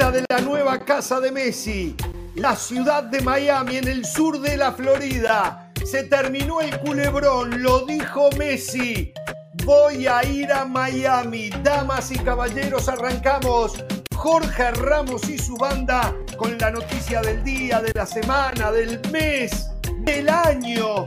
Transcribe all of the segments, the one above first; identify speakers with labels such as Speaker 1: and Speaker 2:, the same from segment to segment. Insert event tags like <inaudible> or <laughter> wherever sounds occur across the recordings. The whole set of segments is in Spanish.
Speaker 1: De la nueva casa de Messi, la ciudad de Miami en el sur de la Florida. Se terminó el culebrón, lo dijo Messi. Voy a ir a Miami. Damas y caballeros, arrancamos. Jorge Ramos y su banda con la noticia del día, de la semana, del mes, del año.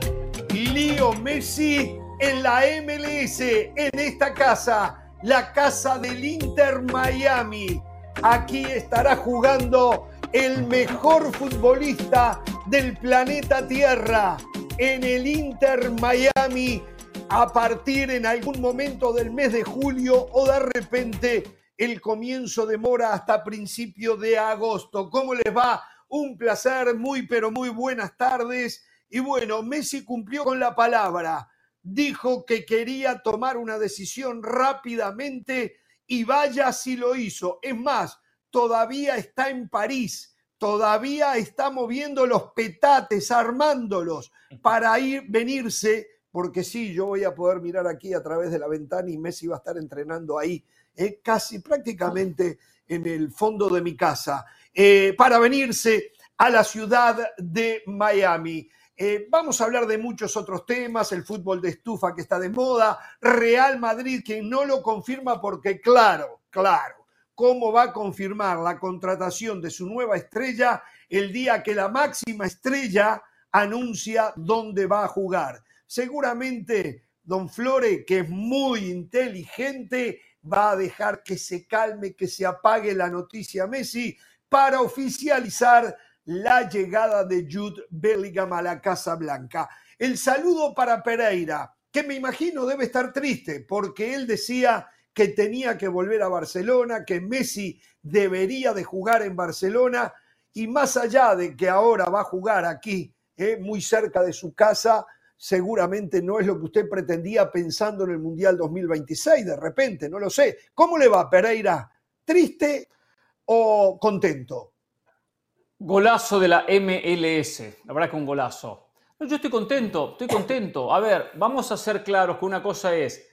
Speaker 1: Lío Messi en la MLS, en esta casa la casa del Inter Miami. Aquí estará jugando el mejor futbolista del planeta Tierra en el Inter Miami a partir en algún momento del mes de julio o de repente el comienzo demora hasta principio de agosto. ¿Cómo les va? Un placer, muy pero muy buenas tardes. Y bueno, Messi cumplió con la palabra dijo que quería tomar una decisión rápidamente y vaya si lo hizo. Es más, todavía está en París, todavía está moviendo los petates, armándolos para ir, venirse, porque sí, yo voy a poder mirar aquí a través de la ventana y Messi va a estar entrenando ahí, eh, casi prácticamente en el fondo de mi casa, eh, para venirse a la ciudad de Miami. Eh, vamos a hablar de muchos otros temas, el fútbol de estufa que está de moda, Real Madrid que no lo confirma porque claro, claro, ¿cómo va a confirmar la contratación de su nueva estrella el día que la máxima estrella anuncia dónde va a jugar? Seguramente don Flore, que es muy inteligente, va a dejar que se calme, que se apague la noticia Messi para oficializar la llegada de Jude Bellingham a la Casa Blanca. El saludo para Pereira, que me imagino debe estar triste porque él decía que tenía que volver a Barcelona, que Messi debería de jugar en Barcelona y más allá de que ahora va a jugar aquí, eh, muy cerca de su casa, seguramente no es lo que usted pretendía pensando en el Mundial 2026, de repente, no lo sé. ¿Cómo le va Pereira? ¿Triste o contento?
Speaker 2: Golazo de la MLS, la verdad que un golazo. yo estoy contento, estoy contento. A ver, vamos a ser claros que una cosa es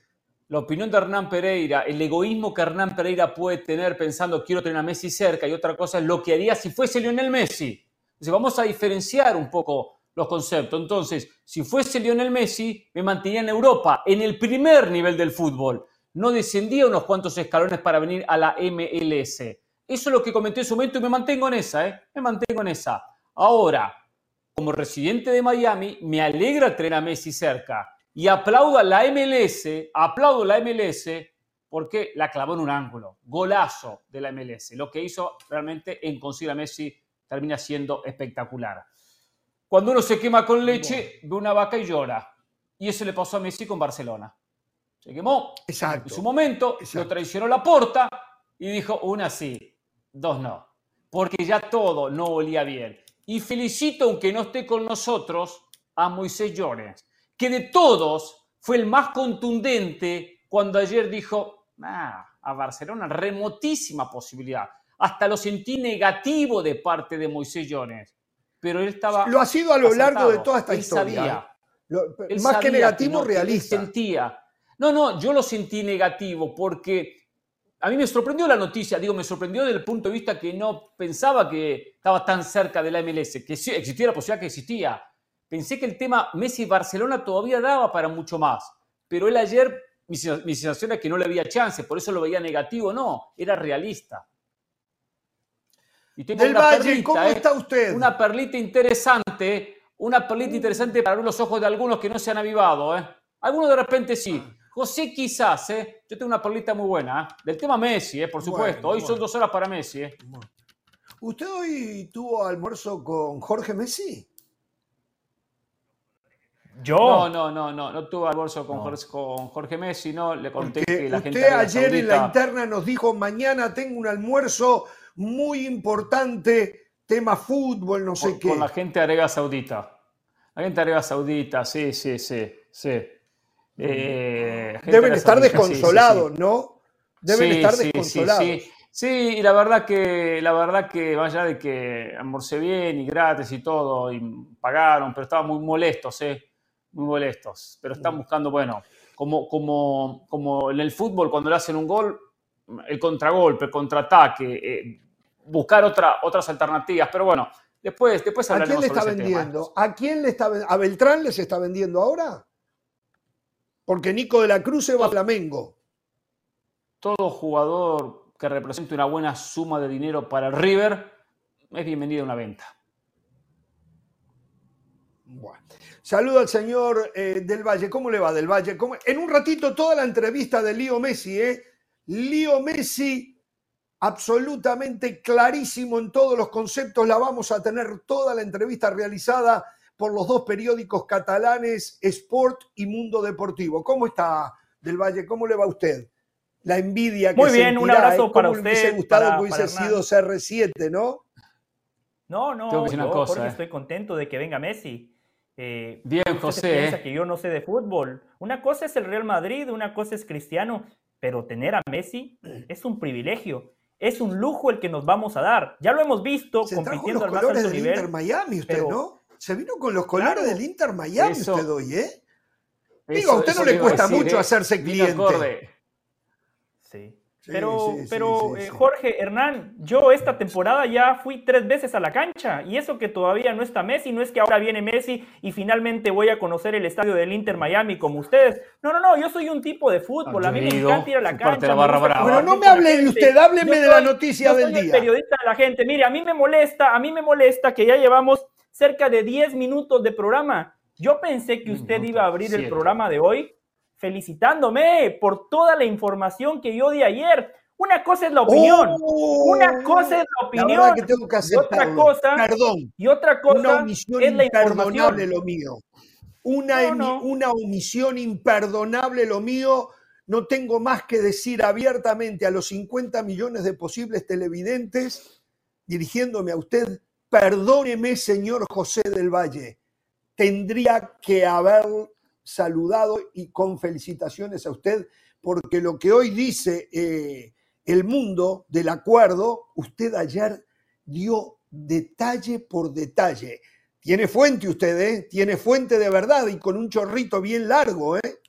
Speaker 2: la opinión de Hernán Pereira, el egoísmo que Hernán Pereira puede tener pensando quiero tener a Messi cerca y otra cosa es lo que haría si fuese Lionel Messi. Entonces vamos a diferenciar un poco los conceptos. Entonces, si fuese Lionel Messi, me mantenía en Europa, en el primer nivel del fútbol. No descendía unos cuantos escalones para venir a la MLS. Eso es lo que comenté en su momento y me mantengo en esa, ¿eh? Me mantengo en esa. Ahora, como residente de Miami, me alegra tener a Messi cerca y aplaudo a la MLS, aplaudo a la MLS porque la clavó en un ángulo. Golazo de la MLS. Lo que hizo realmente en conseguir a Messi termina siendo espectacular. Cuando uno se quema con leche, ve una vaca y llora. Y eso le pasó a Messi con Barcelona. Se quemó. Exacto. En su momento, lo traicionó la porta y dijo, una sí, dos no, porque ya todo no olía bien. Y felicito, aunque no esté con nosotros, a Moisés Llorens, que de todos fue el más contundente cuando ayer dijo, ah, a Barcelona, remotísima posibilidad. Hasta lo sentí negativo de parte de Moisés Llorens. Pero él estaba.
Speaker 1: Lo ha sido a lo largo de toda esta historia. ¿eh? más que negativo, realista.
Speaker 2: Sentía. No, no, yo lo sentí negativo porque a mí me sorprendió la noticia, digo, me sorprendió desde el punto de vista que no pensaba que estaba tan cerca de la MLS, que sí, existía la posibilidad que existía. Pensé que el tema Messi-Barcelona todavía daba para mucho más, pero él ayer, mi, sensación es que no le había chance, por eso lo veía negativo, no, era realista.
Speaker 1: Y tengo Del una Valle, ¿cómo ¿eh? está usted?
Speaker 2: Una perlita interesante, una perlita interesante para abrir los ojos de algunos que no se han avivado. ¿eh? Algunos de repente sí, José quizás, ¿eh? Yo tengo una perlita muy buena, ¿eh? Del tema Messi, ¿eh? Por supuesto. hoy son dos horas para Messi, ¿eh?
Speaker 1: ¿Usted hoy tuvo almuerzo con Jorge Messi?
Speaker 2: ¿Yo? No, no, no, no, no tuve almuerzo con, Jorge, con Jorge Messi, no, le conté que la
Speaker 1: gente. Usted ayer en la interna nos dijo, mañana tengo un almuerzo muy importante, tema fútbol, no sé qué.
Speaker 2: Con la gente de Arabia Saudita. La gente de Arabia Saudita, sí, sí, sí, sí.
Speaker 1: Eh, Deben estar desconsolados, ¿no? Deben estar desconsolados.
Speaker 2: Sí, y la verdad que, la verdad que, vaya de que almorcé bien y gratis y todo, y pagaron, pero estaban muy molestos, ¿eh? Muy molestos. Pero están buscando, bueno, como, como, como en el fútbol, cuando le hacen un gol, el contragolpe, el contraataque, eh, buscar otra, otras alternativas. Pero bueno, después, después
Speaker 1: ¿A quién le está vendiendo? ¿A quién le está ¿A Beltrán les está vendiendo ahora? Porque Nico de la Cruz se va a Flamengo.
Speaker 2: Todo jugador que represente una buena suma de dinero para el River es bienvenido a una venta.
Speaker 1: Bueno. Saludo al señor eh, Del Valle. ¿Cómo le va, Del Valle? En un ratito toda la entrevista de Lío Messi, ¿eh? Lío Messi, absolutamente clarísimo en todos los conceptos. La vamos a tener toda la entrevista realizada por los dos periódicos catalanes, Sport y Mundo Deportivo. ¿Cómo está, Del Valle? ¿Cómo le va a usted? La envidia que
Speaker 3: Muy bien, un abrazo ¿eh? para usted. Me
Speaker 1: hubiese gustado que hubiese sido CR7, ¿no?
Speaker 3: No, no, yo, estoy contento de que venga Messi.
Speaker 2: Eh, Bien, José. Piensa
Speaker 3: ¿eh? que yo no sé de fútbol. Una cosa es el Real Madrid, una cosa es Cristiano, pero tener a Messi es un privilegio. Es un lujo el que nos vamos a dar. Ya lo hemos visto compitiendo al más alto
Speaker 1: del
Speaker 3: nivel.
Speaker 1: Inter Miami, usted, ¿no? Se vino con los colores del Inter Miami usted hoy, ¿eh? Digo, a usted no le cuesta mucho ¿eh? hacerse cliente.
Speaker 3: Sí pero, pero eh, Jorge, Hernán, yo esta temporada ya fui tres veces a la cancha y eso que todavía no está Messi, no es que ahora viene Messi y finalmente voy a conocer el estadio del Inter Miami como ustedes. No, no, no, yo soy un tipo de fútbol, a mí me encanta ir a la cancha.
Speaker 1: Bueno, no me hable de usted, hábleme de la noticia del día.
Speaker 3: periodista de la gente, mire, a mí me molesta, a mí me molesta que ya llevamos cerca de 10 minutos de programa. Yo pensé que usted iba a abrir el programa de hoy felicitándome por toda la información que yo di ayer. Una cosa es la opinión. una oh, cosa es la opinión.
Speaker 1: que tengo que y otra cosa, perdón,
Speaker 3: y otra cosa es la información.
Speaker 1: lo mío. Una, una omisión imperdonable lo mío. No tengo más que decir abiertamente a los 50 millones de posibles televidentes, dirigiéndome a usted, perdóneme, señor José del Valle. Tendría que haber saludado y con felicitaciones a usted, porque lo que hoy dice eh, el mundo del acuerdo, usted ayer dio detalle por detalle. Tiene fuente usted, ¿eh? Tiene fuente de verdad y con un chorrito bien largo, ¿eh?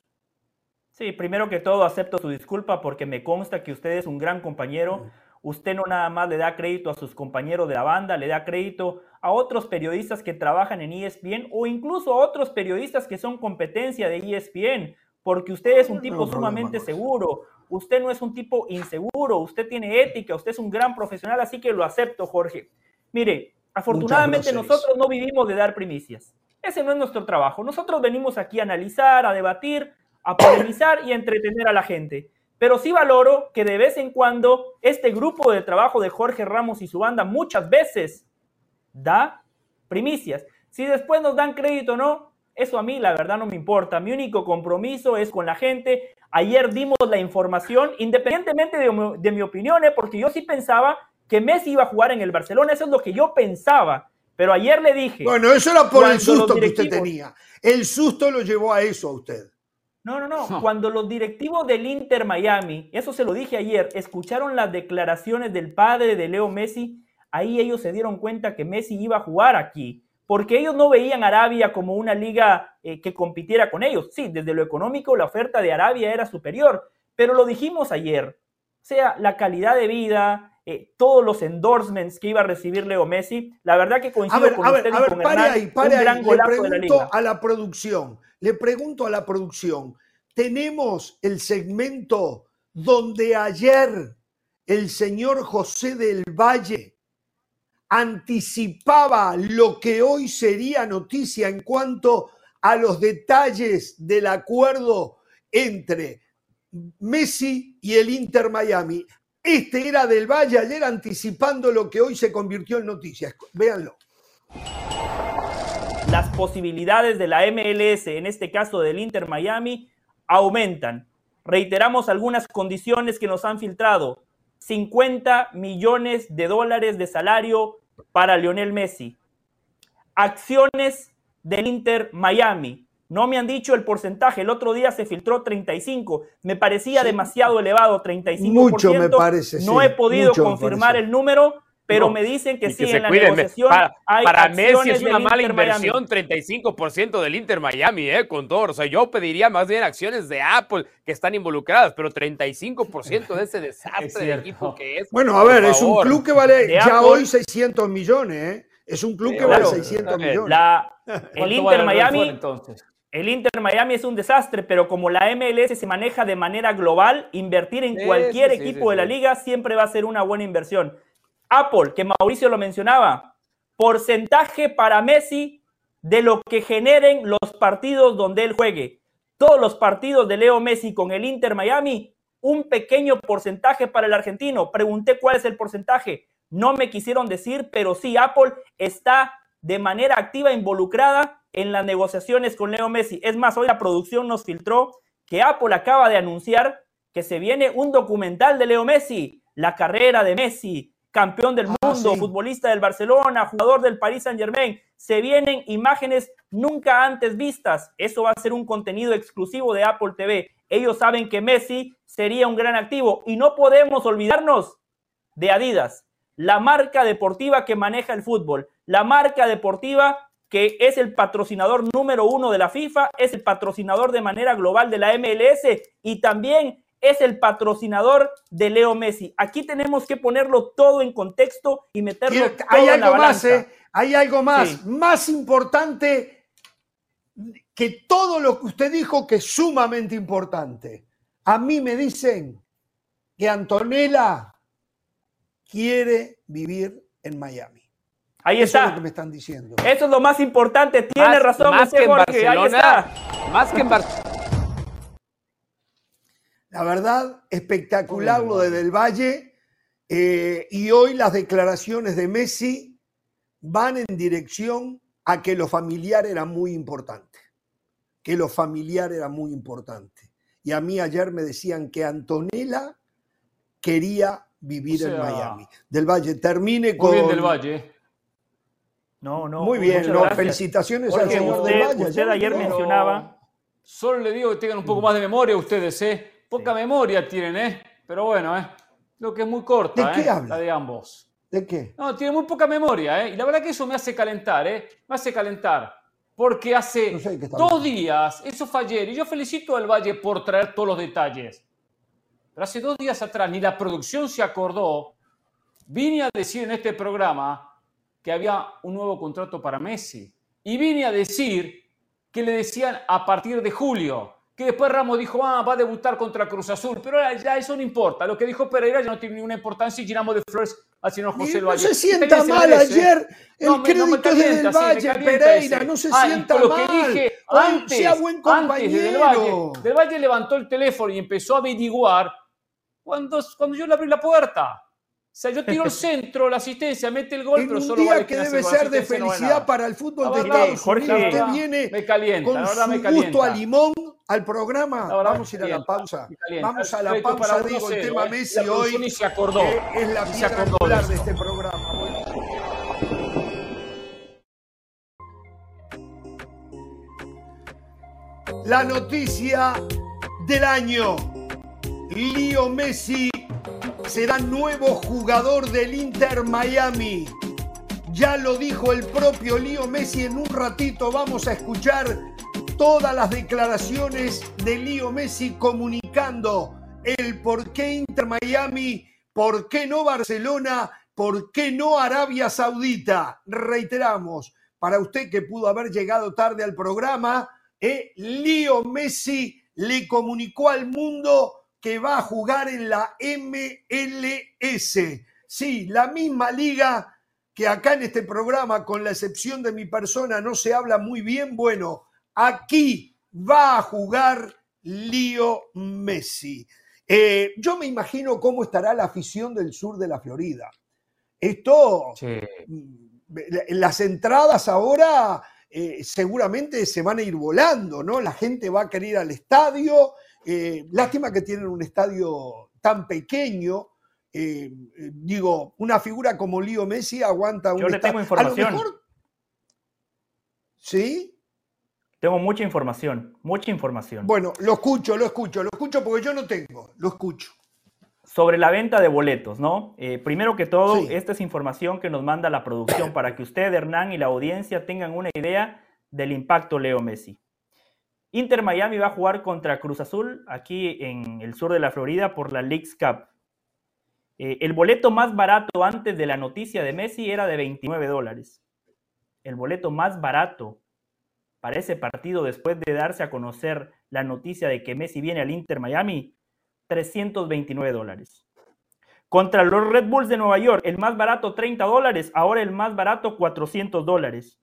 Speaker 3: Sí, primero que todo acepto su disculpa porque me consta que usted es un gran compañero. Usted no nada más le da crédito a sus compañeros de la banda, le da crédito a otros periodistas que trabajan en ESPN o incluso a otros periodistas que son competencia de ESPN, porque usted es un tipo sumamente seguro, usted no es un tipo inseguro, usted tiene ética, usted es un gran profesional, así que lo acepto, Jorge. Mire, afortunadamente nosotros no vivimos de dar primicias. Ese no es nuestro trabajo. Nosotros venimos aquí a analizar, a debatir, a polemizar y a entretener a la gente. Pero sí valoro que de vez en cuando este grupo de trabajo de Jorge Ramos y su banda muchas veces da primicias. Si después nos dan crédito o no, eso a mí la verdad no me importa. Mi único compromiso es con la gente. Ayer dimos la información, independientemente de, mi opinión, ¿eh? porque yo sí pensaba que Messi iba a jugar en el Barcelona. Eso es lo que yo pensaba. Pero ayer le dije.
Speaker 1: Bueno, eso era por el susto que usted tenía. El susto lo llevó a eso a usted.
Speaker 3: No, no, no. <laughs> Cuando los directivos del Inter Miami, eso se lo dije ayer, escucharon las declaraciones del padre de Leo Messi, ahí ellos se dieron cuenta que Messi iba a jugar aquí, porque ellos no veían Arabia como una liga eh, que compitiera con ellos. Sí, desde lo económico la oferta de Arabia era superior, pero lo dijimos ayer. O sea, la calidad de vida, eh, todos los endorsements que iba a recibir Leo Messi, la verdad que coincido con usted y con
Speaker 1: pare ahí, pare ahí. Le pregunto a la producción, le pregunto a la producción, tenemos el segmento donde ayer el señor José del Valle anticipaba lo que hoy sería noticia en cuanto a los detalles del acuerdo entre Messi y el Inter Miami. Este era del Valle ayer anticipando lo que hoy se convirtió en noticia. Véanlo.
Speaker 3: Las posibilidades de la MLS, en este caso del Inter Miami, aumentan. Reiteramos algunas condiciones que nos han filtrado. 50 millones de dólares de salario para Lionel Messi. Acciones del Inter Miami. No me han dicho el porcentaje. El otro día se filtró 35. Me parecía demasiado elevado, 35%.
Speaker 1: Mucho me parece.
Speaker 3: No he podido confirmar el número, pero me dicen que sí,
Speaker 4: en
Speaker 3: la negociación
Speaker 4: para, hay para Messi es una mala inversión, 35% del Inter Miami, eh, con todo. O sea, yo pediría más bien acciones de Apple que están involucradas, pero 35% de ese <laughs> desastre de equipo que es.
Speaker 1: Bueno, a ver, es un club que vale ya hoy 600 millones, ¿eh? Es un club que vale 600 millones. <laughs>
Speaker 3: el Inter Miami, entonces? El Inter Miami es un desastre, pero como la MLS se maneja de manera global, invertir en cualquier equipo de la liga siempre va a ser una buena inversión. Apple, que Mauricio lo mencionaba, porcentaje para Messi de lo que generen los partidos donde él juegue. Todos los partidos de Leo Messi con el Inter Miami, un pequeño porcentaje para el argentino. Pregunté cuál es el porcentaje. No me quisieron decir, pero sí, Apple está de manera activa involucrada en las negociaciones con Leo Messi. Es más, hoy la producción nos filtró que Apple acaba de anunciar que se viene un documental de Leo Messi, la carrera de Messi, campeón del ah, mundo, futbolista del Barcelona, jugador del Paris Saint Germain. Se vienen imágenes nunca antes vistas. Eso va a ser un contenido exclusivo de Apple TV. Ellos saben que Messi sería un gran activo y no podemos olvidarnos de Adidas, la marca deportiva que maneja el fútbol, la marca deportiva que es el patrocinador número uno de la FIFA, es el patrocinador de manera global de la MLS y también es el patrocinador de Leo Messi. Aquí tenemos que ponerlo todo en contexto y meterlo todo
Speaker 1: hay
Speaker 3: algo
Speaker 1: en más, ¿eh? Hay algo más, más importante que todo lo que usted dijo que es sumamente importante. A mí me dicen que Antonella quiere vivir en Miami.
Speaker 3: Ahí está.
Speaker 1: Eso es lo que me están diciendo.
Speaker 3: Eso es lo más importante. Tiene razón,
Speaker 4: más que en Barcelona, Más <laughs> que en Barcelona
Speaker 1: la verdad, espectacular lo de Del Valle. Eh, y hoy las declaraciones de Messi van en dirección a que lo familiar era muy importante. Que lo familiar era muy importante. Y a mí ayer me decían que Antonella quería vivir en Miami. Del Valle, termine con.
Speaker 2: Muy bien, Del Valle.
Speaker 1: No, no. Muy bien, felicitaciones al señor Del Valle.
Speaker 3: Usted ayer mencionaba.
Speaker 2: Solo le digo que tengan un poco más de memoria ustedes, ¿eh? Poca memoria tienen, ¿eh? Pero bueno, ¿eh? Lo que es muy corta,
Speaker 1: ¿De qué
Speaker 2: ¿eh? La de ambos.
Speaker 1: ¿De qué?
Speaker 2: No, tiene muy poca memoria, ¿eh? Y la verdad que eso me hace calentar, ¿eh? Me hace calentar. Porque hace dos días, eso fue ayer, y yo felicito al Valle por traer todos los detalles. Pero hace dos días atrás, ni la producción se acordó, vine a decir en este programa que había un nuevo contrato para Messi. Y vine a decir que le decían a partir de julio que después Ramos dijo, ah, va a debutar contra Cruz Azul, pero ya eso no importa. Lo que dijo Pereira ya no tiene ninguna importancia y llenamos de flores al señor José
Speaker 1: No se sienta mal ayer, el crédito es del Valle, Pereira, no se ah, sienta
Speaker 2: lo
Speaker 1: mal.
Speaker 2: Que dije antes, sea buen compañero. del, Valle, del Valle levantó el teléfono y empezó a averiguar cuando, cuando yo le abrí la puerta. O sea, yo tiro el <laughs> centro, la asistencia, mete el gol,
Speaker 1: en
Speaker 2: pero
Speaker 1: un
Speaker 2: solo
Speaker 1: día que debe ser de felicidad para el fútbol de Estados Unidos. Usted viene
Speaker 2: me calienta,
Speaker 1: con
Speaker 2: su me
Speaker 1: gusto a limón al programa. Vamos a ir a la pausa. Vamos a la pausa, digo, el tema Messi hoy
Speaker 2: se acordó.
Speaker 1: es la piedra angular de este programa. La noticia del año. Lío Messi será nuevo jugador del Inter Miami. Ya lo dijo el propio Lío Messi en un ratito. Vamos a escuchar todas las declaraciones de Lío Messi comunicando el por qué Inter Miami, por qué no Barcelona, por qué no Arabia Saudita. Reiteramos, para usted que pudo haber llegado tarde al programa, eh, Lío Messi le comunicó al mundo que va a jugar en la MLS. Sí, la misma liga que acá en este programa, con la excepción de mi persona, no se habla muy bien. Bueno, aquí va a jugar Lío Messi. Eh, yo me imagino cómo estará la afición del sur de la Florida. Esto, mm, las entradas ahora eh, seguramente se van a ir volando, ¿no? La gente va a querer ir al estadio, eh, lástima que tienen un estadio tan pequeño. Digo, una figura como Lío Messi aguanta un
Speaker 3: Yo le tengo información.
Speaker 1: ¿Sí?
Speaker 3: Tengo mucha información, mucha información.
Speaker 1: Bueno, lo escucho, lo escucho, lo escucho porque yo no tengo, lo escucho.
Speaker 3: Sobre la venta de boletos, ¿no? Eh, primero que todo, esta es información que nos manda la producción para que usted, Hernán, y la audiencia tengan una idea del impacto Leo Messi. Inter Miami va a jugar contra Cruz Azul aquí en el sur de la Florida por la Leagues Cup. Eh, el boleto más barato antes de la noticia de Messi era de 29 dólares. El boleto más barato para ese partido después de darse a conocer la noticia de que Messi viene al Inter Miami 329 dólares. Contra los Red Bulls de Nueva York, el más barato 30 dólares, ahora el más barato 400 dólares.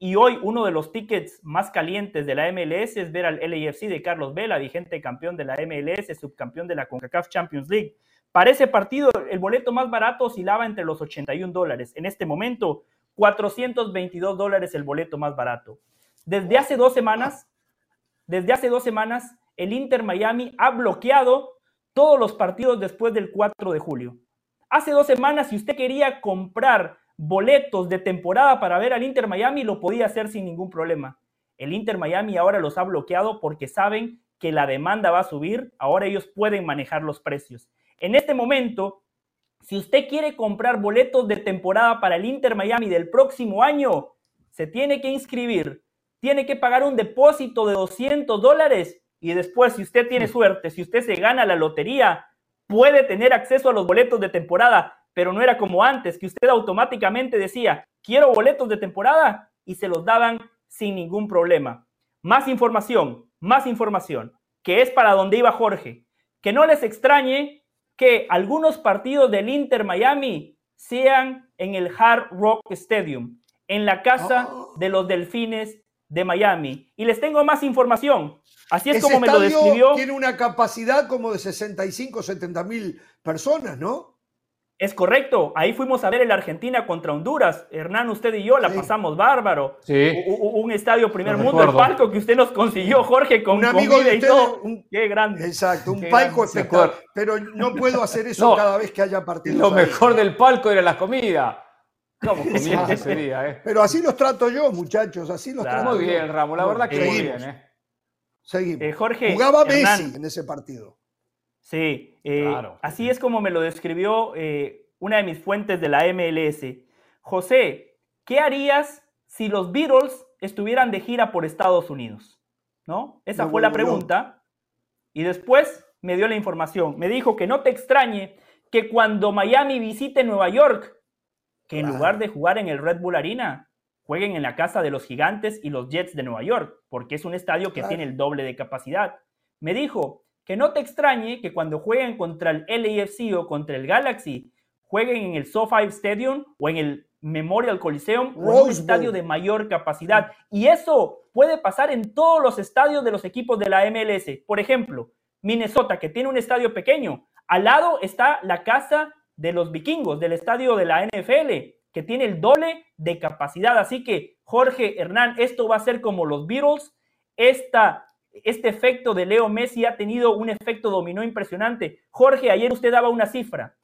Speaker 3: Y hoy uno de los tickets más calientes de la MLS es ver al LAFC de Carlos Vela, vigente campeón de la MLS, subcampeón de la CONCACAF Champions League. Para ese partido, el boleto más barato oscilaba entre los 81 dólares. En este momento, 422 dólares el boleto más barato. Desde hace dos semanas, desde hace dos semanas, el Inter Miami ha bloqueado todos los partidos después del 4 de julio. Hace dos semanas, si usted quería comprar boletos de temporada para ver al Inter Miami, lo podía hacer sin ningún problema. El Inter Miami ahora los ha bloqueado porque saben que la demanda va a subir, ahora ellos pueden manejar los precios. En este momento, si usted quiere comprar boletos de temporada para el Inter Miami del próximo año, se tiene que inscribir, tiene que pagar un depósito de 200 dólares y después, si usted tiene suerte, si usted se gana la lotería, puede tener acceso a los boletos de temporada, pero no era como antes, que usted automáticamente decía, quiero boletos de temporada y se los daban sin ningún problema. Más información, más información, que es para donde iba Jorge. Que no les extrañe que algunos partidos del Inter Miami sean en el Hard Rock Stadium, en la casa oh. de los Delfines de Miami. Y les tengo más información. Así es como me lo describió.
Speaker 1: Tiene una capacidad como de 65, 70 mil personas, ¿no?
Speaker 3: Es correcto. Ahí fuimos a ver el Argentina contra Honduras. Hernán, usted y yo la pasamos bárbaro. Sí. Un, estadio primer mundo, el palco que usted nos consiguió, Jorge, con un amigo de y todo.
Speaker 1: Qué grande. Exacto, un palco espectacular. Pero no puedo hacer eso <laughs> cada vez que haya partidos.
Speaker 2: Lo mejor del palco era la comida. ¿Cómo <laughs> ese día, eh?
Speaker 1: Pero así los trato yo, muchachos, así los trato
Speaker 2: Muy bien, Ramos, la verdad que muy bien, ¿eh?
Speaker 1: Seguimos. Eh, Jorge, Jugaba Messi en ese partido.
Speaker 3: Sí, eh, así es como me lo describió eh, una de mis fuentes de la MLS. José, ¿qué harías si los Beatles estuvieran de gira por Estados Unidos? ¿No? Esa fue la pregunta. Y después me dio la información. Me dijo que no te extrañe que cuando Miami visite Nueva York, que en lugar de jugar en el Red Bull Arena, jueguen en la casa de los Gigantes y los Jets de Nueva York, porque es un estadio que tiene el doble de capacidad. Me dijo que no te extrañe que cuando jueguen contra el LAFC o contra el Galaxy, jueguen en el SoFi Stadium o en el Memorial Coliseum o un estadio de mayor capacidad. Y eso puede pasar en todos los estadios de los equipos de la MLS. Por ejemplo, Minnesota, que tiene un estadio pequeño. Al lado está la casa de los vikingos, del estadio de la NFL que tiene el doble de capacidad. Así que, Jorge Hernán, esto va a ser como los Beatles. Esta, este efecto de Leo Messi ha tenido un efecto dominó impresionante. Jorge, ayer usted daba una cifra.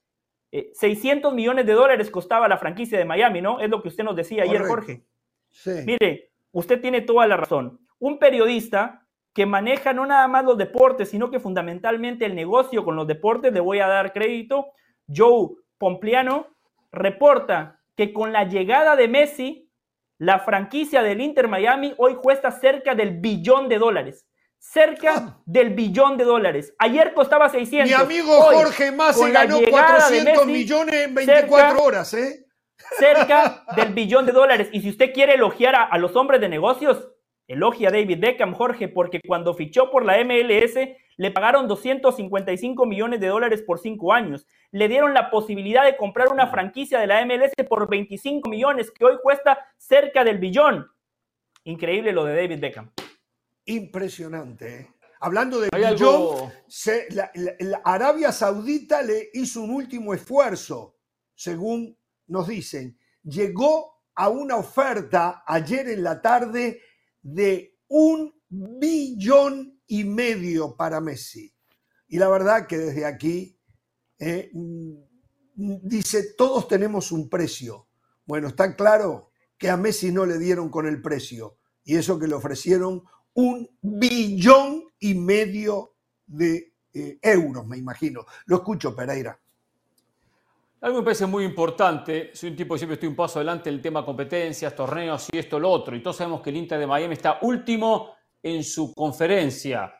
Speaker 3: 600 eh, millones de dólares costaba la franquicia de Miami, ¿no? Es lo que usted nos decía ayer, Jorge. Sí. Mire, usted tiene toda la razón. Un periodista que maneja no nada más los deportes, sino que fundamentalmente el negocio con los deportes, le voy a dar crédito. Joe Pompliano reporta que con la llegada de Messi, la franquicia del Inter Miami hoy cuesta cerca del billón de dólares. Cerca ah. del billón de dólares. Ayer costaba 600.
Speaker 1: Mi amigo Jorge Massa ganó 400 millones en 24 horas, ¿eh?
Speaker 3: Cerca del billón de dólares. Y si usted quiere elogiar a los hombres de negocios, elogia a David Beckham, Jorge, porque cuando fichó por la MLS le pagaron 255 millones de dólares por cinco años. Le dieron la posibilidad de comprar una franquicia de la MLS por 25 millones, que hoy cuesta cerca del billón. Increíble lo de David Beckham.
Speaker 1: Impresionante. ¿eh? Hablando de billón, la Arabia Saudita le hizo un último esfuerzo, según nos dicen. Llegó a una oferta ayer en la tarde de un billón y medio para Messi. Y la verdad que desde aquí eh, mm, dice, todos tenemos un precio. Bueno, está claro que a Messi no le dieron con el precio. Y eso que le ofrecieron un billón y medio de eh, euros, me imagino. Lo escucho, Pereira.
Speaker 2: Algo me parece muy importante, soy un tipo que siempre estoy un paso adelante en el tema competencias, torneos y esto, lo otro, y todos sabemos que el Inter de Miami está último en su conferencia.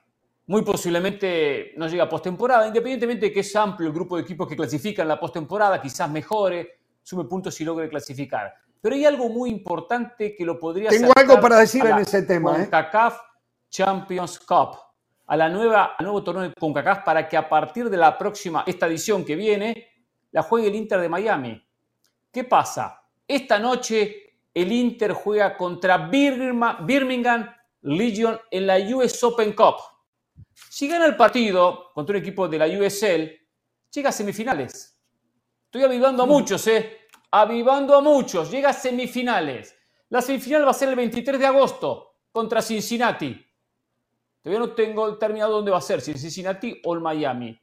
Speaker 2: Muy posiblemente no llega a postemporada, independientemente de que es amplio el grupo de equipos que clasifican la postemporada, quizás mejore, sume puntos y logre clasificar. Pero hay algo muy importante que lo podría
Speaker 1: Tengo algo para decir en ese tema.
Speaker 2: ¿eh? CONCACAF Champions Cup, a la nueva, al nuevo torneo de CONCACAF para que a partir de la próxima, esta edición que viene, la juegue el Inter de Miami. ¿Qué pasa? Esta noche el Inter juega contra Birmingham Legion en la US Open Cup. Si gana el partido contra un equipo de la USL, llega a semifinales. Estoy avivando a muchos, ¿eh? Avivando a muchos. Llega a semifinales. La semifinal va a ser el 23 de agosto contra Cincinnati. Todavía no tengo terminado dónde va a ser, si en Cincinnati o en Miami.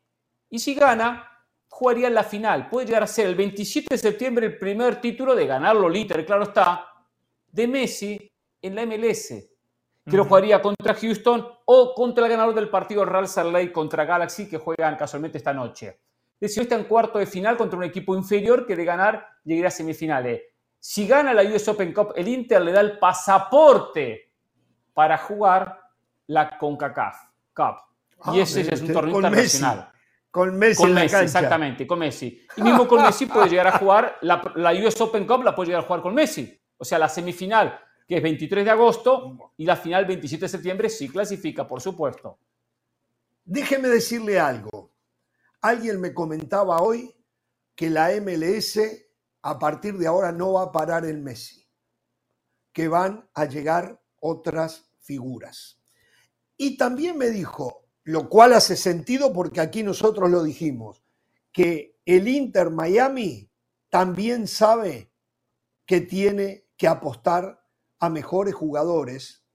Speaker 2: Y si gana, jugaría en la final. Puede llegar a ser el 27 de septiembre el primer título de ganarlo el Inter, claro está, de Messi en la MLS que lo jugaría contra Houston o contra el ganador del partido Real Salt Lake contra Galaxy que juegan casualmente esta noche. si está en cuarto de final contra un equipo inferior que de ganar llegaría a semifinales. Si gana la US Open Cup, el Inter le da el pasaporte para jugar la CONCACAF Cup. y ah, ese es un torneo internacional.
Speaker 1: Con Messi,
Speaker 2: con Messi exactamente, con Messi. Y mismo con <laughs> Messi puede llegar a jugar, la, la US Open Cup la puede llegar a jugar con Messi. O sea, la semifinal que es 23 de agosto, y la final 27 de septiembre sí clasifica, por supuesto.
Speaker 1: Déjeme decirle algo. Alguien me comentaba hoy que la MLS a partir de ahora no va a parar el Messi, que van a llegar otras figuras. Y también me dijo, lo cual hace sentido porque aquí nosotros lo dijimos, que el Inter Miami también sabe que tiene que apostar a mejores jugadores,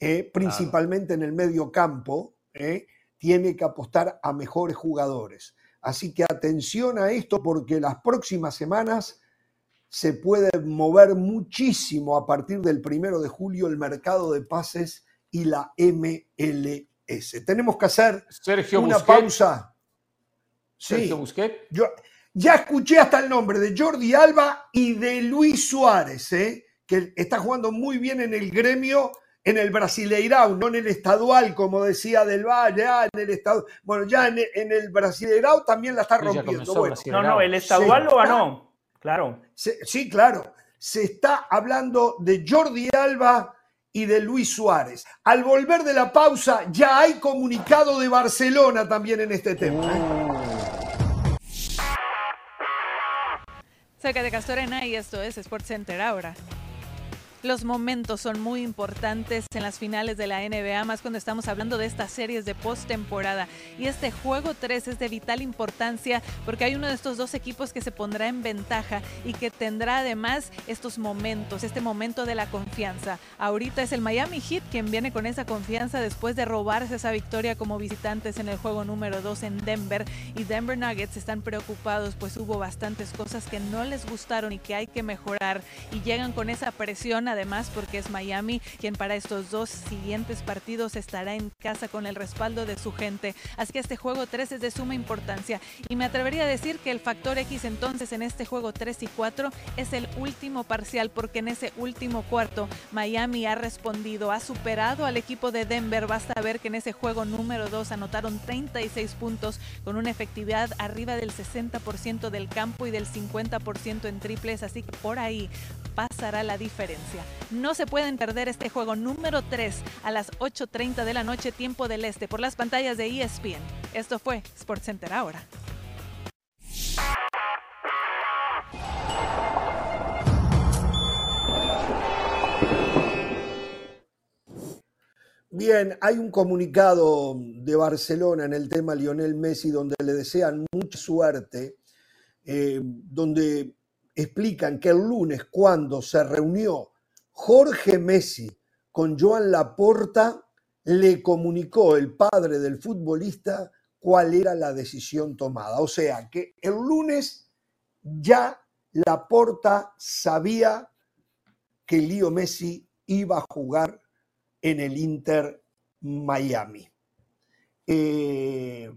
Speaker 1: eh, principalmente en el medio campo, eh, tiene que apostar a mejores jugadores. Así que atención a esto porque las próximas semanas se puede mover muchísimo a partir del primero de julio el mercado de pases y la MLS. Tenemos que hacer una pausa.
Speaker 2: Sergio Busquets.
Speaker 1: Yo ya escuché hasta el nombre de Jordi Alba y de Luis Suárez. ¿eh? Que está jugando muy bien en el gremio, en el Brasileirao, no en el estadual, como decía Del Valle, ah, en el estado. Bueno, ya en, el Brasileirao también la está rompiendo.
Speaker 3: no, no, el estadual lo ganó, claro.
Speaker 1: sí, claro. Se está hablando de Jordi Alba y de Luis Suárez. Al volver de la pausa, ya hay comunicado de Barcelona también en este tema. ¿eh?
Speaker 5: Cerca de Castorena y esto es Sports Center ahora. Los momentos son muy importantes en las finales de la NBA, más cuando estamos hablando de estas series de postemporada. Y este juego 3 es de vital importancia porque hay uno de estos dos equipos que se pondrá en ventaja y que tendrá además estos momentos, este momento de la confianza. Ahorita es el Miami Heat quien viene con esa confianza después de robarse esa victoria como visitantes en el juego número 2 en Denver. Y Denver Nuggets están preocupados, pues hubo bastantes cosas que no les gustaron y que hay que mejorar. Y llegan con esa presión además porque es Miami quien para estos dos siguientes partidos estará en casa con el respaldo de su gente. Así que este juego 3 es de suma importancia y me atrevería a decir que el factor X entonces en este juego 3 y 4 es el último parcial porque en ese último cuarto Miami ha respondido, ha superado al equipo de Denver. Basta ver que en ese juego número 2 anotaron 36 puntos con una efectividad arriba del 60% del campo y del 50% en triples, así que por ahí pasará la diferencia. No se pueden perder este juego número 3 a las 8.30 de la noche, tiempo del este, por las pantallas de ESPN. Esto fue SportsCenter ahora.
Speaker 1: Bien, hay un comunicado de Barcelona en el tema Lionel Messi donde le desean mucha suerte, eh, donde explican que el lunes cuando se reunió Jorge Messi con Joan Laporta, le comunicó el padre del futbolista cuál era la decisión tomada. O sea que el lunes ya Laporta sabía que Leo Messi iba a jugar en el Inter Miami. Eh,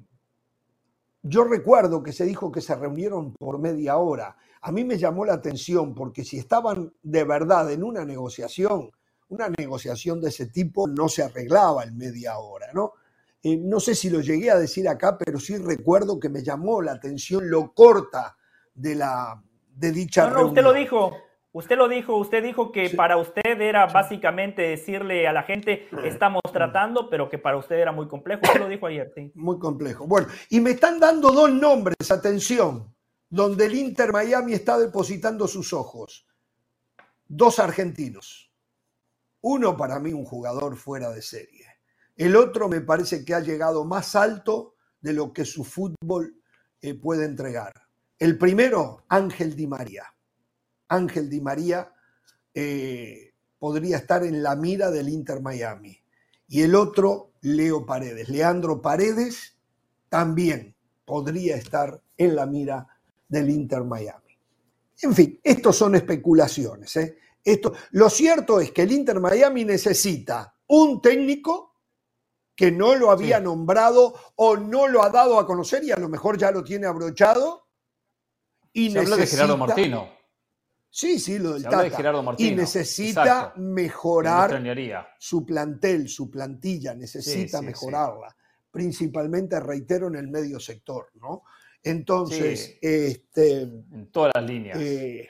Speaker 1: yo recuerdo que se dijo que se reunieron por media hora. A mí me llamó la atención porque si estaban de verdad en una negociación, una negociación de ese tipo no se arreglaba en media hora, ¿no? Eh, no sé si lo llegué a decir acá, pero sí recuerdo que me llamó la atención lo corta de la de dicha
Speaker 3: no, no, Usted lo dijo, usted lo dijo, usted dijo que para usted era básicamente decirle a la gente estamos tratando, pero que para usted era muy complejo. Usted lo dijo ayer, sí.
Speaker 1: Muy complejo. Bueno, y me están dando dos nombres, atención, donde el Inter Miami está depositando sus ojos. Dos argentinos. Uno para mí un jugador fuera de serie. El otro me parece que ha llegado más alto de lo que su fútbol eh, puede entregar. El primero, Ángel Di María. Ángel Di María eh, podría estar en la mira del Inter Miami. Y el otro, Leo Paredes. Leandro Paredes también podría estar en la mira del Inter Miami. En fin, estos son especulaciones. ¿eh? Esto, lo cierto es que el Inter Miami necesita un técnico que no lo había nombrado o no lo ha dado a conocer y a lo mejor ya lo tiene abrochado.
Speaker 2: Y Se necesita... de Gerardo Martino.
Speaker 1: Sí, sí, lo del Tata.
Speaker 2: Gerardo Martino.
Speaker 1: Y necesita mejorar su plantel, su plantilla, necesita mejorarla. Principalmente, reitero, en el medio sector, ¿no? Entonces, este.
Speaker 2: En todas las líneas. Eh,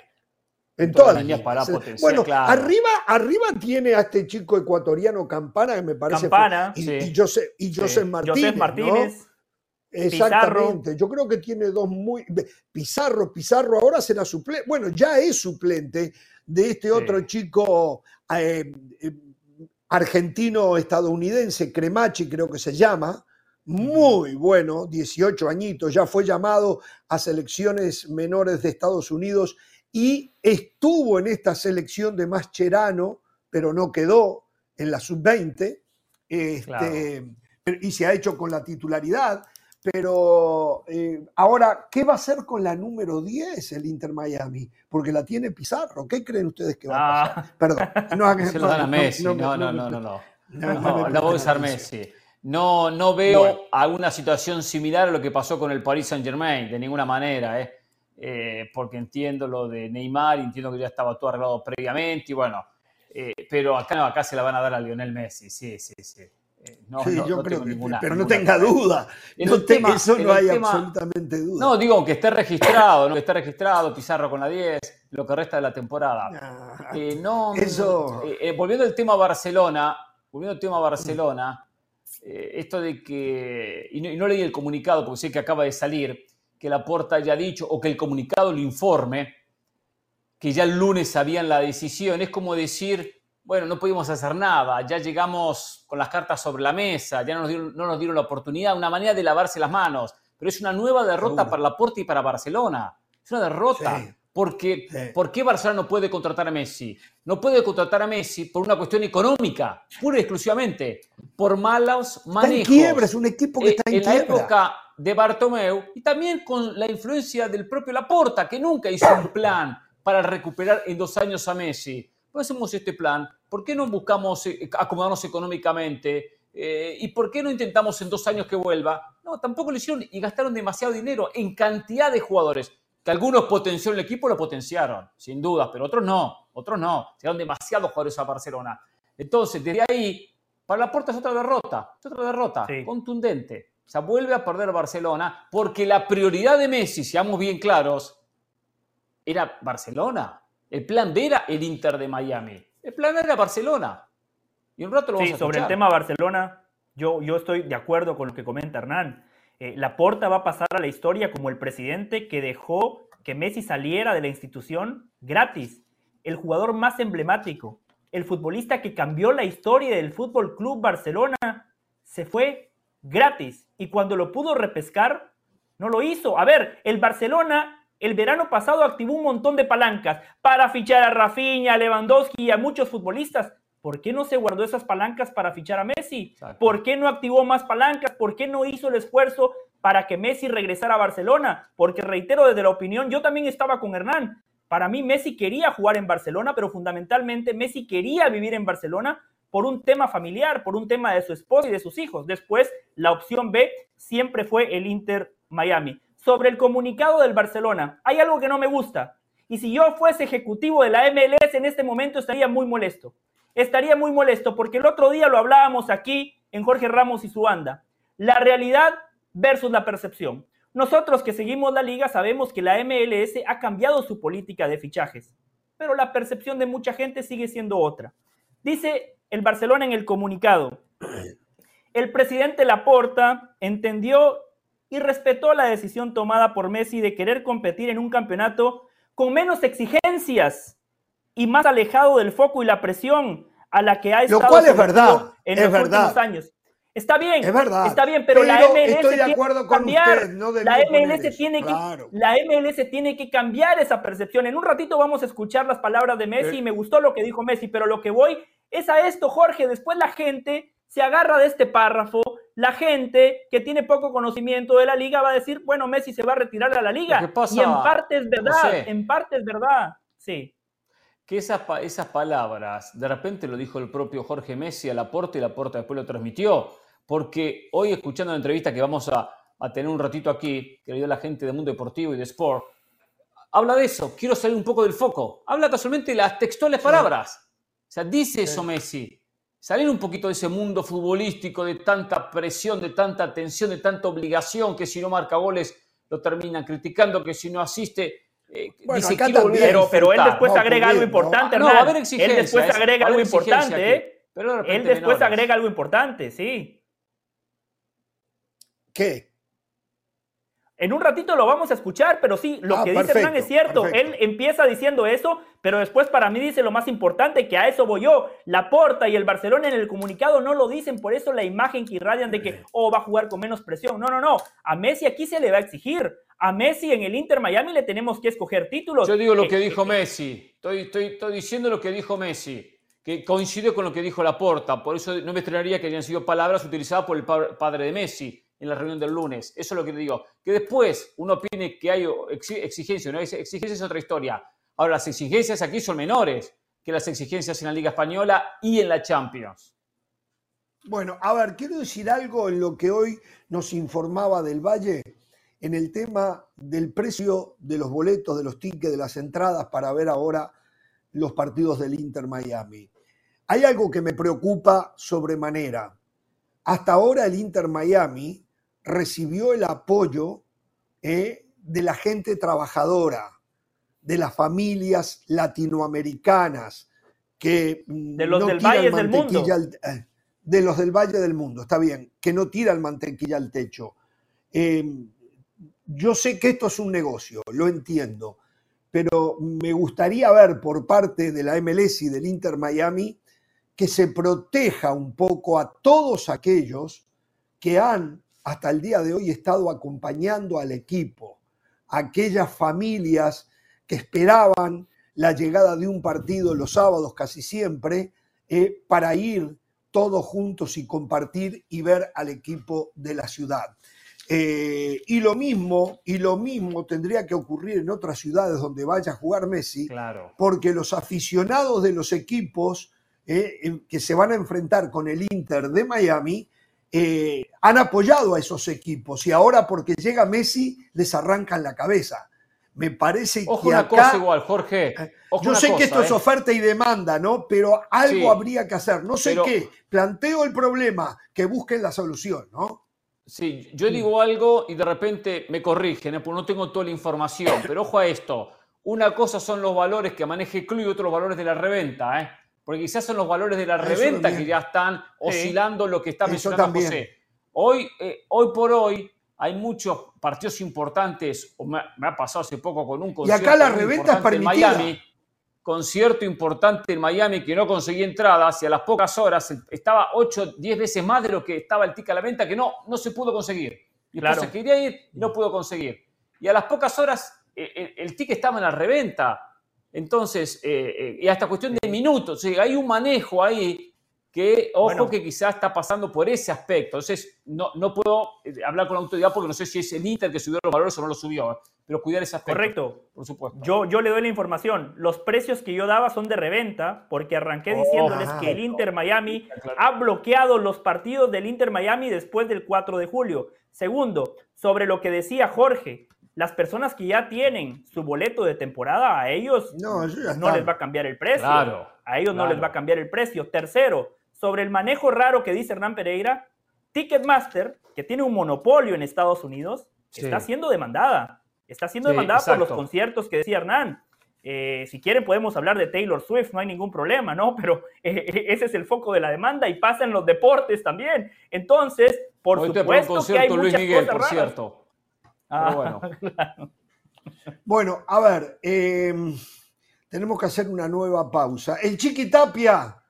Speaker 1: en todas las líneas para potenciar. Bueno, arriba, arriba tiene a este chico ecuatoriano Campana, que me parece.
Speaker 3: Campana.
Speaker 1: y, y, José, y José Martínez.
Speaker 3: Martínez.
Speaker 1: Exactamente. Yo creo que tiene dos muy. Pizarro, Pizarro ahora será suplente. Bueno, ya es suplente de este otro chico eh, eh, argentino-estadounidense, Cremachi, creo que se llama. Muy bueno, 18 añitos, ya fue llamado a selecciones menores de Estados Unidos y estuvo en esta selección de Mascherano, pero no quedó en la sub-20, este, y se ha hecho con la titularidad. Pero eh, ahora, ¿qué va a hacer con la número 10 el Inter Miami? Porque la tiene Pizarro. ¿Qué creen ustedes que va a pasar? Ah. Perdón.
Speaker 2: No, se lo dan a Messi. No, no, no, no. No, no, no, a usar Messi. No, no veo alguna situación similar a lo que pasó con el Paris Saint Germain, de ninguna manera. ¿eh? Eh, porque entiendo lo de Neymar, entiendo que ya estaba todo arreglado previamente, y bueno, eh, pero acá, acá se la van a dar a Lionel Messi, sí, sí, sí.
Speaker 1: Eh, no, sí, yo creo que, pero no tenga duda. No eso no hay absolutamente duda.
Speaker 2: No, digo que esté registrado, ¿no? que esté registrado Pizarro con la 10, lo que resta de la temporada. Ah, no, eso... volviendo al tema Barcelona, volviendo al tema Barcelona, esto de que, y no, y no, leí el comunicado porque sé que acaba de salir, que la Porta haya dicho o que el comunicado lo informe, que ya el lunes sabían la decisión. Es como decir, bueno, no pudimos hacer nada, ya llegamos con las cartas sobre la mesa, ya no nos dieron, no nos dieron la oportunidad, una manera de lavarse las manos. Pero es una nueva derrota para la Porta y para Barcelona. Es una derrota. Porque, ¿Por qué Barcelona no puede contratar a Messi? No puede contratar a Messi por una cuestión económica, pura y exclusivamente, por malos manejos.
Speaker 1: Está en quiebra, es un equipo que está en, en
Speaker 2: la época de Bartomeu y también con la influencia del propio Laporta, que nunca hizo un plan para recuperar en dos años a Messi. ¿Por qué hacemos este plan? ¿Por qué no buscamos eh, acomodarnos económicamente? Eh, ¿Y por qué no intentamos en dos años que vuelva? No, tampoco lo hicieron y gastaron demasiado dinero en cantidad de jugadores. Que algunos potenció el equipo, lo potenciaron, sin duda, pero otros no, otros no. Llegaron demasiados jugadores a Barcelona. Entonces, desde ahí, para la puerta es otra derrota, es otra derrota, contundente. O sea, vuelve a perder Barcelona porque la prioridad de Messi, seamos bien claros, era Barcelona. El plan B era el Inter de Miami. El plan era Barcelona. Y un rato lo vamos
Speaker 3: sí, sobre el tema Barcelona, yo, yo estoy de acuerdo con lo que comenta Hernán. Eh, Laporta va a pasar a la historia como el presidente que dejó que Messi saliera de la institución gratis, el jugador más emblemático, el futbolista que cambió la historia del Fútbol Club Barcelona, se fue gratis y cuando lo pudo repescar, no lo hizo. A ver, el Barcelona el verano pasado activó un montón de palancas para fichar a Rafinha, a Lewandowski y a muchos futbolistas. ¿Por qué no se guardó esas palancas para fichar a Messi? ¿Por qué no activó más palancas? ¿Por qué no hizo el esfuerzo para que Messi regresara a Barcelona? Porque reitero desde la opinión, yo también estaba con Hernán. Para mí Messi quería jugar en Barcelona, pero fundamentalmente Messi quería vivir en Barcelona por un tema familiar, por un tema de su esposa y de sus hijos. Después, la opción B siempre fue el Inter Miami. Sobre el comunicado del Barcelona, hay algo que no me gusta. Y si yo fuese ejecutivo de la MLS en este momento estaría muy molesto. Estaría muy molesto porque el otro día lo hablábamos aquí en Jorge Ramos y su banda. La realidad versus la percepción. Nosotros que seguimos la liga sabemos que la MLS ha cambiado su política de fichajes, pero la percepción de mucha gente sigue siendo otra. Dice el Barcelona en el comunicado, el presidente Laporta entendió y respetó la decisión tomada por Messi de querer competir en un campeonato con menos exigencias y más alejado del foco y la presión a la que ha estado
Speaker 1: Lo cual es verdad,
Speaker 3: en
Speaker 1: es
Speaker 3: los
Speaker 1: verdad.
Speaker 3: últimos años. Está bien,
Speaker 1: Es verdad.
Speaker 3: está bien, pero, la
Speaker 1: Pero
Speaker 3: MLS
Speaker 1: estoy de
Speaker 3: tiene
Speaker 1: acuerdo
Speaker 3: que
Speaker 1: con
Speaker 3: cambiar.
Speaker 1: usted, no
Speaker 3: la MLS tiene que la MLS tiene que cambiar esa percepción. En un ratito vamos a escuchar las palabras de Messi
Speaker 1: Sí.
Speaker 3: y me gustó lo que dijo Messi, pero lo que voy es a esto, Jorge. Después la gente se agarra de este párrafo. La gente que tiene poco conocimiento de la liga va a decir, bueno, Messi se va a retirar a la liga.
Speaker 2: Que
Speaker 3: y en parte es verdad, en parte es verdad. Sí.
Speaker 2: Que esas, esas palabras, de repente lo dijo el propio Jorge Messi a Laporte y Laporte después lo transmitió, porque hoy escuchando la entrevista que vamos a, a tener un ratito aquí, que le dio la gente de Mundo Deportivo y de Sport, habla de eso, quiero salir un poco del foco, habla casualmente las textuales palabras, o sea, dice eso Messi, salir un poquito de ese mundo futbolístico, de tanta presión, de tanta tensión, de tanta obligación, que si no marca goles lo terminan criticando, que si no asiste... eh,
Speaker 1: Bueno,
Speaker 2: dice,
Speaker 1: acá
Speaker 2: "Quiero volver a
Speaker 1: también,
Speaker 3: Pero, pero él
Speaker 2: disfrutar".
Speaker 3: después
Speaker 1: No,
Speaker 3: agrega algo importante,
Speaker 2: No,
Speaker 3: Hernán. Él después
Speaker 2: es-
Speaker 3: agrega algo importante,
Speaker 2: aquí,
Speaker 3: ¿eh?
Speaker 2: pero de
Speaker 3: Él después
Speaker 2: menores.
Speaker 3: agrega algo importante, sí.
Speaker 1: ¿Qué?
Speaker 3: En un ratito lo vamos a escuchar, pero sí, lo
Speaker 1: Ah,
Speaker 3: que dice
Speaker 1: perfecto,
Speaker 3: Hernán es cierto.
Speaker 1: perfecto.
Speaker 3: Él empieza diciendo eso, pero después para mí dice lo más importante, que a eso voy yo. La Porta y el Barcelona en el comunicado no lo dicen, por eso la imagen que irradian de que, oh, va a jugar con menos presión. No, no, no. A Messi aquí se le va a exigir. A Messi en el Inter Miami le tenemos que escoger títulos.
Speaker 2: Yo digo lo
Speaker 3: Eh,
Speaker 2: que
Speaker 3: eh,
Speaker 2: dijo
Speaker 3: eh,
Speaker 2: Messi. Estoy, estoy, estoy diciendo lo que dijo Messi. Que coincide con lo que dijo Laporta. Por eso no me extrañaría que hayan sido palabras utilizadas por el pa- padre de Messi en la reunión del lunes. Eso es lo que te digo. Que después uno opine que hay exi- exigencia. No hay exigencia es otra historia. Ahora, las exigencias aquí son menores que las exigencias en la Liga Española y en la Champions.
Speaker 1: Bueno, a ver, quiero decir algo en lo que hoy nos informaba del Valle, en el tema del precio de los boletos, de los tickets, de las entradas para ver ahora los partidos del Inter Miami. Hay algo que me preocupa sobremanera. Hasta ahora el Inter Miami recibió el apoyo eh, de la gente trabajadora, de las familias latinoamericanas, que mm,
Speaker 3: De los
Speaker 1: no
Speaker 3: del
Speaker 1: tiran
Speaker 3: Valle del mundo.
Speaker 1: al- eh, de los del Valle del Mundo, está bien, que no tiran mantequilla al techo. Eh, yo sé que esto es un negocio, lo entiendo, pero me gustaría ver por parte de la MLS y del Inter Miami que se proteja un poco a todos aquellos que han hasta el día de hoy estado acompañando al equipo, aquellas familias que esperaban la llegada de un partido los sábados casi siempre eh, para ir todos juntos y compartir y ver al equipo de la ciudad. Eh, y lo mismo, y lo mismo tendría que ocurrir en otras ciudades donde vaya a jugar Messi,
Speaker 2: Claro.
Speaker 1: porque los aficionados de los equipos eh, que se van a enfrentar con el Inter de Miami eh, han apoyado a esos equipos y ahora porque llega Messi les arrancan la cabeza. Me parece
Speaker 2: Ojo
Speaker 1: que
Speaker 2: una
Speaker 1: acá,
Speaker 2: cosa igual, Jorge. Ojo
Speaker 1: yo sé
Speaker 2: cosa,
Speaker 1: que esto es oferta y demanda, ¿no? Pero algo
Speaker 2: Sí.
Speaker 1: habría que hacer. No sé
Speaker 2: Pero-
Speaker 1: qué. Planteo el problema, que busquen la solución, ¿no?
Speaker 2: Sí, yo digo algo y de repente me corrigen, ¿eh? porque no tengo toda la información, pero ojo a esto. Una cosa son los valores que maneje el club y otros los valores de la reventa, ¿eh? porque quizás son los valores de la
Speaker 1: Eso
Speaker 2: reventa
Speaker 1: también.
Speaker 2: que ya están oscilando lo que está
Speaker 1: Eso
Speaker 2: mencionando
Speaker 1: también.
Speaker 2: José. Hoy, eh, hoy por hoy hay muchos partidos importantes, o me, ha pasado hace poco con un concierto
Speaker 1: acá la reventa es
Speaker 2: importante en
Speaker 1: permitida.
Speaker 2: Miami, concierto importante en Miami que no conseguí entradas y a las pocas horas estaba 8, 10 veces más de lo que estaba el ticket a la venta que no, no se pudo conseguir. Mi esposa
Speaker 3: Claro.
Speaker 2: quería ir y no pudo conseguir. Y a las pocas horas eh, eh, el, ticket estaba en la reventa. Entonces, eh, eh, y hasta cuestión de minutos, sí, hay un manejo ahí que, ojo, que quizás está pasando por ese aspecto. Entonces, no, no puedo eh, hablar con la autoridad porque no sé si es el Inter que subió los valores o no los subió, pero cuidar ese aspecto.
Speaker 3: Correcto. Por supuesto. Yo, yo le doy la información. Los precios que yo daba son de reventa porque arranqué diciéndoles que el Inter Miami ha bloqueado los partidos del Inter Miami después del 4 de julio. Segundo, sobre lo que decía Jorge, las personas que ya tienen su boleto de temporada, a ellos no, les va a cambiar el precio. Claro, a ellos no les va a cambiar el precio. Tercero, sobre el manejo raro que dice Hernán Pereira, Ticketmaster, que tiene un monopolio en Estados Unidos, está siendo demandada. Está siendo demandada por los conciertos que decía Hernán. Eh, si quieren podemos hablar de Taylor Swift, no hay ningún problema, ¿no? <laughs> Pero eh, eh, ese es el foco de la demanda y pasa en los deportes también. Entonces, por supuesto que hay muchas Miguel, cosas por cierto.
Speaker 1: Ah, bueno. <laughs> bueno, a ver, em, tenemos que hacer una nueva pausa. El Chiquitapia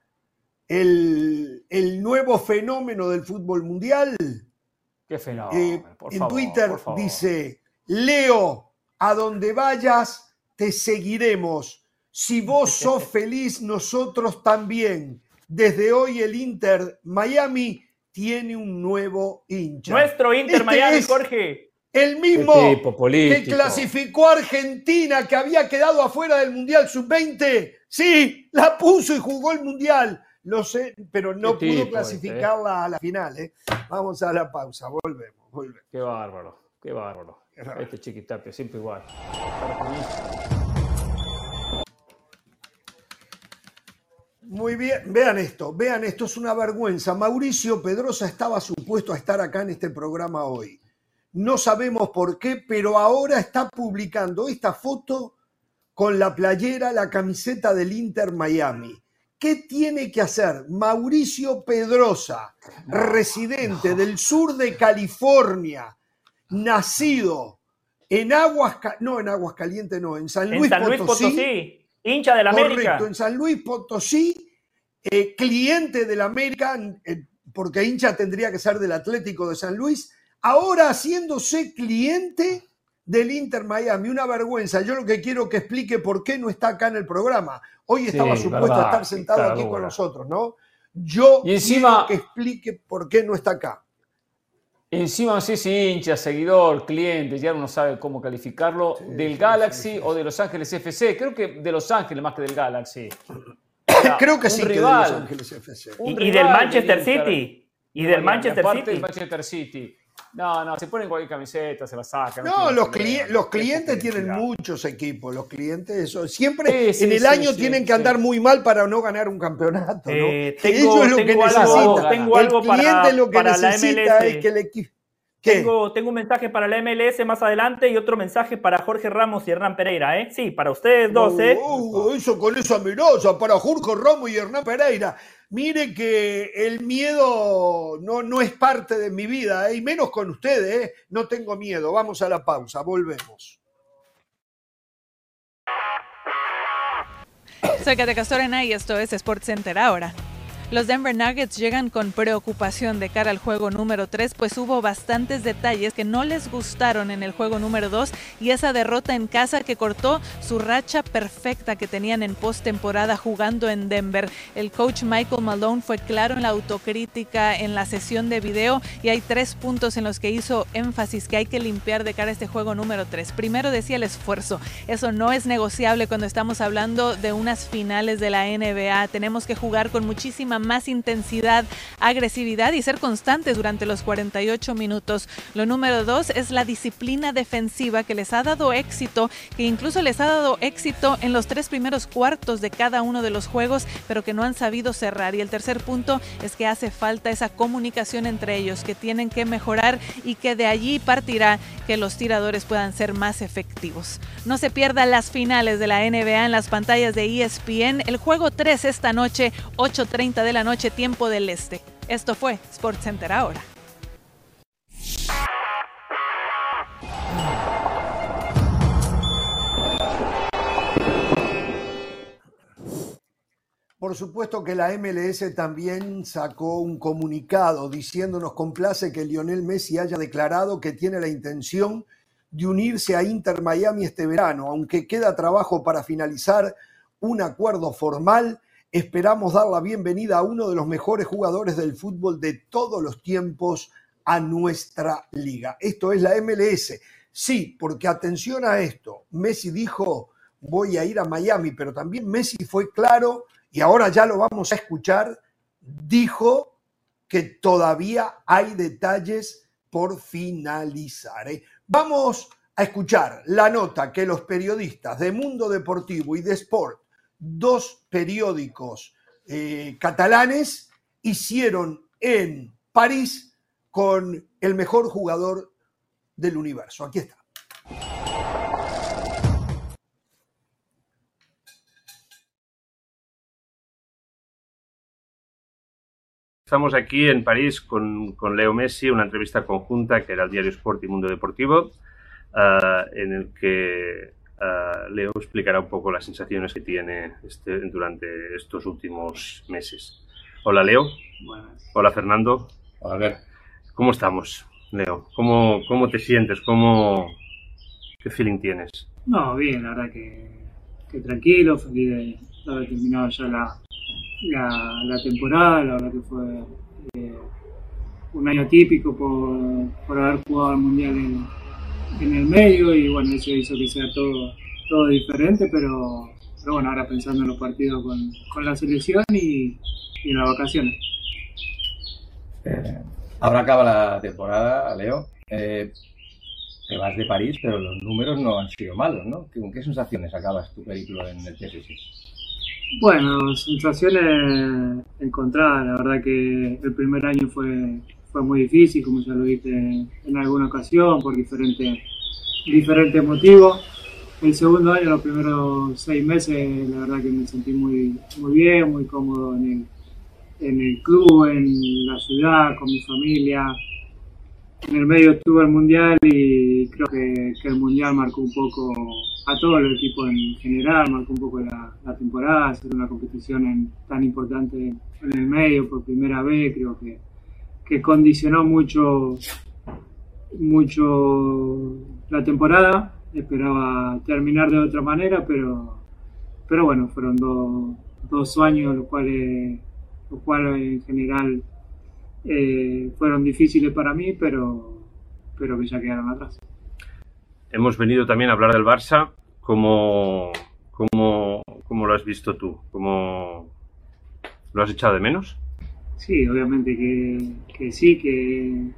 Speaker 1: el, nuevo fenómeno del fútbol mundial.
Speaker 2: Qué fenómeno. Eh,
Speaker 1: en Twitter dice, Leo, a donde vayas, te seguiremos. Si vos <laughs> sos feliz, nosotros también. Desde hoy el Inter Miami tiene un nuevo hincha.
Speaker 3: Nuestro Inter este Miami, Jorge.
Speaker 1: El mismo que clasificó a Argentina, que había quedado afuera del Mundial Sub-20. Sí, la puso y jugó el Mundial. Lo sé, pero no pudo este, clasificarla a la final. ¿eh? Vamos a la pausa, volvemos, volvemos.
Speaker 2: Qué bárbaro, qué bárbaro. Este chiquitapio, siempre igual.
Speaker 1: Muy bien, vean esto, vean esto, es una vergüenza. Mauricio Pedrosa estaba supuesto a estar acá en este programa hoy. No sabemos por qué, pero ahora está publicando esta foto con la playera, la camiseta del Inter Miami. ¿Qué tiene que hacer Mauricio Pedrosa, residente del sur de California, nacido en Aguas, no en Aguas Calientes, no, en San Luis, Potosí,
Speaker 3: hincha de la América.
Speaker 1: en San Luis Potosí, eh, cliente del América, eh, porque hincha tendría que ser del Atlético de San Luis, ahora haciéndose cliente del Inter Miami. Una vergüenza. Yo lo que quiero que explique por qué no está acá en el programa. Hoy estaba supuesto a estar sentado aquí con nosotros, ¿no? Yo y encima, quiero que explique por qué no está acá.
Speaker 2: Encima no sé si hincha, seguidor, cliente, ya uno sabe cómo calificarlo, del Galaxy o de Los Ángeles FC. Creo que de Los Ángeles más que del Galaxy. <coughs>
Speaker 1: Creo que sí, rival, de Los Ángeles FC.
Speaker 3: Y, del Manchester City. Y del Manchester City.
Speaker 2: del Manchester City. No, no, se ponen cualquier camiseta, se la sacan.
Speaker 1: No, los, los clientes tienen muchos equipos. Los clientes, eso, siempre en el año tienen que andar muy mal para no ganar un campeonato. ¿no? Eh, <laughs> tengo, es lo que
Speaker 3: necesita. Tengo algo el cliente lo que necesita es que el equipo. Tengo, tengo, un mensaje para la MLS más adelante y otro mensaje para Jorge Ramos y Hernán Pereira, ¿eh? Sí, para ustedes dos, ¿eh?
Speaker 1: Uh, eso con esa amenaza, para Jorge Ramos y Hernán Pereira. Mire que el miedo no, no es parte de mi vida, ¿eh? y menos con ustedes, ¿eh? no tengo miedo. Vamos a la pausa, volvemos.
Speaker 5: Soy Kate Castorena y esto es Center ahora. Los Denver Nuggets llegan con preocupación de cara al juego número 3, pues hubo bastantes detalles que no les gustaron en el juego número 2 y esa derrota en casa que cortó su racha perfecta que tenían en postemporada jugando en Denver. El coach Michael Malone fue claro en la autocrítica en la sesión de video y hay tres puntos en los que hizo énfasis que hay que limpiar de cara a este juego número 3. Primero decía el esfuerzo. Eso no es negociable cuando estamos hablando de unas finales de la NBA. Tenemos que jugar con muchísima más intensidad, agresividad y ser constantes durante los 48 minutos. Lo número dos es la disciplina defensiva que les ha dado éxito, que incluso les ha dado éxito en los tres primeros cuartos de cada uno de los juegos, pero que no han sabido cerrar. Y el tercer punto es que hace falta esa comunicación entre ellos, que tienen que mejorar y que de allí partirá que los tiradores puedan ser más efectivos. No se pierdan las finales de la NBA en las pantallas de ESPN. El juego 3 esta noche, 8.30 de la noche, tiempo del este. Esto fue Center ahora.
Speaker 1: Por supuesto que la MLS también sacó un comunicado diciéndonos complace que Lionel Messi haya declarado que tiene la intención de unirse a Inter Miami este verano, aunque queda trabajo para finalizar un acuerdo formal esperamos dar la bienvenida a uno de los mejores jugadores del fútbol de todos los tiempos a nuestra liga. Esto es la MLS. Sí, porque atención a esto. Messi dijo, voy a ir a Miami, pero también Messi fue claro, y ahora ya lo vamos a escuchar, dijo que todavía hay detalles por finalizar. ¿eh? Vamos a escuchar la nota que los periodistas de Mundo Deportivo y de Sport, dos periódicos eh, catalanes, hicieron en París con el mejor jugador del universo. Aquí está.
Speaker 6: Estamos aquí en París con, con, Leo Messi, una entrevista conjunta que era el diario Sport y Mundo Deportivo, uh, en el que uh, Leo explicará un poco las sensaciones que tiene este, durante estos últimos meses. Hola Leo. Buenas. Hola Fernando.
Speaker 7: Hola, ver.
Speaker 6: ¿Cómo estamos, Leo? ¿Cómo, cómo te sientes? ¿Cómo, ¿Qué feeling tienes?
Speaker 7: No, bien, la verdad que, que tranquilo, feliz de haber terminado ya la, la, la temporada, la verdad que fue eh, un año típico por, por, haber jugado al Mundial en, en, el medio y bueno, eso hizo que sea todo, todo diferente, pero, pero bueno, ahora pensando en los partidos con, con la selección y, y, en las vacaciones.
Speaker 8: Eh, ahora acaba la temporada, Leo. Eh, te vas de París, pero los números no han sido malos, ¿no? ¿Con qué sensaciones acabas tu periplo en el PSG?
Speaker 7: Bueno, sensaciones encontradas. La verdad que el primer año fue, fue muy difícil, como ya lo dije en alguna ocasión, por diferentes, diferentes motivos. El segundo año, los primeros seis meses, la verdad que me sentí muy, muy bien, muy cómodo en el, en el club, en la ciudad, con mi familia en el medio estuvo el Mundial y creo que, el Mundial marcó un poco a todo el equipo en general, marcó un poco la, temporada, hacer una competición tan importante en el medio por primera vez, creo que, que condicionó mucho, mucho la temporada. Esperaba terminar de otra manera, pero, pero bueno, fueron dos, dos años los cuales, los cuales en general eh, fueron difíciles para mí, pero, pero que ya quedaron atrás.
Speaker 6: Hemos venido también a hablar del Barça. ¿Cómo, cómo, cómo lo has visto tú? ¿Cómo lo has echado de menos?
Speaker 7: Sí, obviamente que, que sí, que,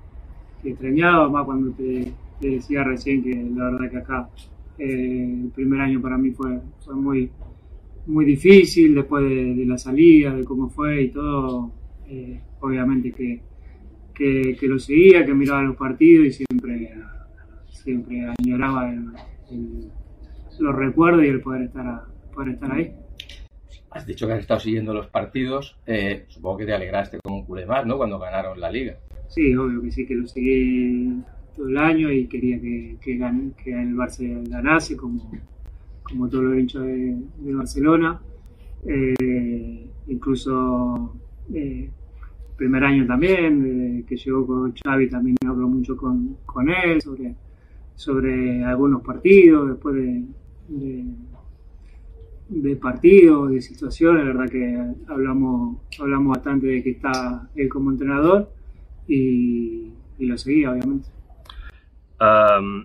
Speaker 7: extrañaba, más cuando te, decía recién que la verdad que acá eh, el primer año para mí fue, fue muy, muy difícil después de, la salida, de cómo fue y todo. Eh, obviamente que, que, lo seguía, que miraba los partidos y siempre, siempre añoraba los recuerdos y el poder estar, poder estar ahí.
Speaker 8: Has dicho que has estado siguiendo los partidos, eh, supongo que te alegraste como un culé más, ¿no? Cuando ganaron la liga.
Speaker 7: Sí, obvio que sí, que lo seguí todo el año y quería que, el Barça ganase, como, todos los hinchas de, Barcelona. Eh, incluso eh, primer año también, que llegó con Xavi, también hablo mucho con, él sobre, algunos partidos, después de, de, partidos, de situaciones, la verdad que hablamos, hablamos bastante de que está él como entrenador y, lo seguía, obviamente.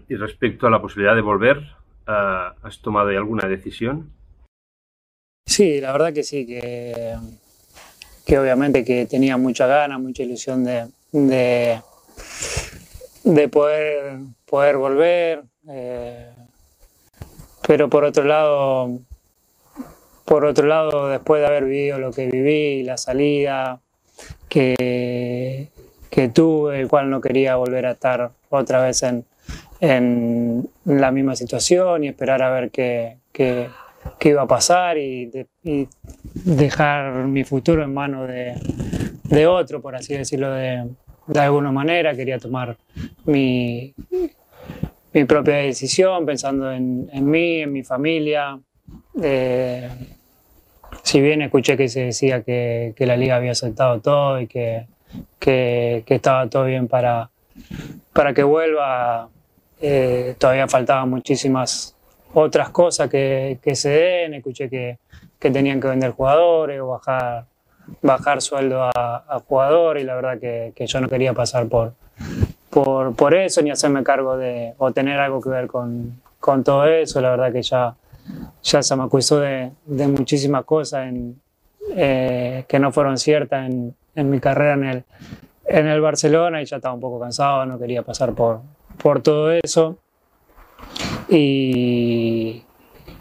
Speaker 6: y respecto a la posibilidad de volver, uh, ¿has tomado alguna decisión?
Speaker 7: Sí, la verdad que sí, que que obviamente que tenía mucha ganas, mucha ilusión de, de, poder, poder volver. Eh, pero por otro lado, por otro lado, después de haber vivido lo que viví, la salida que, tuve, el cual no quería volver a estar otra vez en, la misma situación y esperar a ver qué, iba a pasar y, dejar mi futuro en manos de, otro, por así decirlo de, alguna manera. Quería tomar mi, propia decisión pensando en, en, mí, en mi familia. Eh, si bien escuché que se decía que, la liga había aceptado todo y que, estaba todo bien para, para que vuelva, eh, todavía faltaban muchísimas otras cosas que, se den. Escuché que, tenían que vender jugadores o bajar, bajar sueldo a, a jugadores y la verdad que, que, yo no quería pasar por, por, por, eso ni hacerme cargo de o tener algo que ver con, con todo eso. La verdad que ya, ya se me acusó de, de muchísimas cosas en, eh, que no fueron ciertas en, en, mi carrera en el, en el Barcelona y ya estaba un poco cansado, no quería pasar por, por todo eso. Y,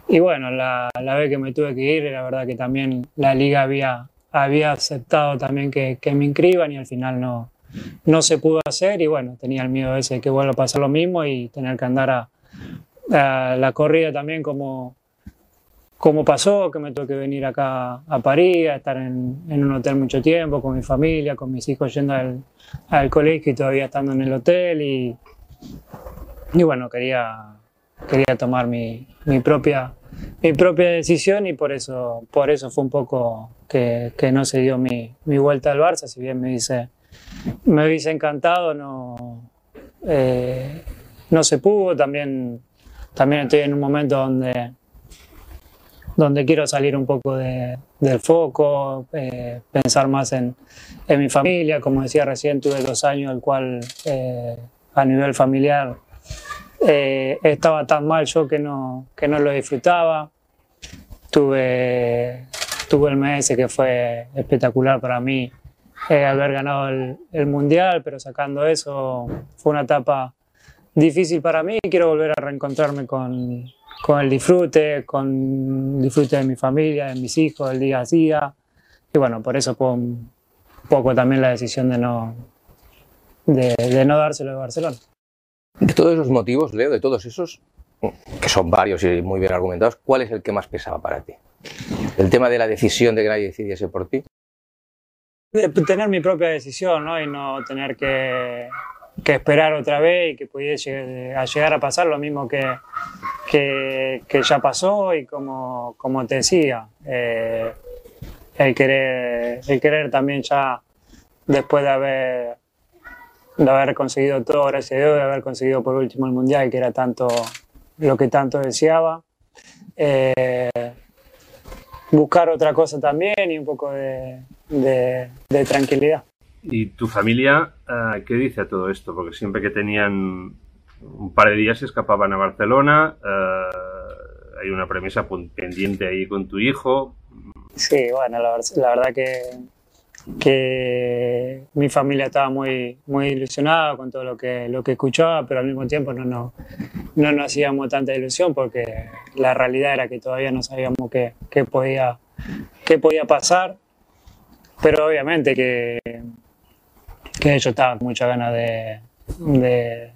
Speaker 7: y bueno, la, la, vez que me tuve que ir, la verdad que también la liga había, había aceptado también que, que me inscriban y al final no, no se pudo hacer y bueno, tenía el miedo ese de que vuelva a pasar lo mismo y tener que andar a, la corrida también como, como pasó, que me tuve que venir acá a París, a estar en, un hotel mucho tiempo, con mi familia, con mis hijos yendo al, al colegio y todavía estando en el hotel. Y, y bueno, quería, quería tomar mi, mi, propia, mi propia decisión y por eso, por eso fue un poco que, que no se dio mi, mi, vuelta al Barça, si bien me dice me hubiese encantado, no, eh, no se pudo, también, también estoy en un momento donde donde quiero salir un poco de, del foco, eh, pensar más en, mi familia. Como decía recién, tuve dos años, el cual eh, a nivel familiar eh, estaba tan mal yo que no, que no lo disfrutaba. Tuve, tuve el mes que fue espectacular para mí haber ganado el, el Mundial, pero sacando eso fue una etapa difícil para mí. Quiero volver a reencontrarme con, con el disfrute, con el disfrute de mi familia, de mis hijos, del día a día. Y bueno, por eso fue un poco también la decisión de no, de, de no dárselo de Barcelona.
Speaker 8: De todos esos motivos, Leo, de todos esos, que son varios y muy bien argumentados, ¿cuál es el que más pesaba para ti? ¿El tema de la decisión de que nadie decidiese por ti?
Speaker 7: De tener mi propia decisión, ¿no? Y no tener que, que esperar otra vez y que pudiese a llegar a pasar lo mismo que, que, ya pasó y como, como te decía, eh, el, querer, el querer también ya después de haber, de haber conseguido todo, gracias a Dios, de haber conseguido por último el Mundial, que era tanto lo que tanto deseaba. Eh, buscar otra cosa también y un poco de, de tranquilidad.
Speaker 6: ¿Y tu familia uh, qué dice a todo esto? Porque siempre que tenían un par de días se escapaban a Barcelona, uh, hay una premisa pendiente ahí con tu hijo.
Speaker 7: Sí, bueno, la, la verdad que, que, mi familia estaba muy, muy ilusionada con todo lo que, lo que escuchaba, pero al mismo tiempo no, no, no nos hacíamos tanta ilusión porque la realidad era que todavía no sabíamos qué, qué, podía, qué podía pasar. Pero obviamente que, que yo estaba con mucha ganas de, de,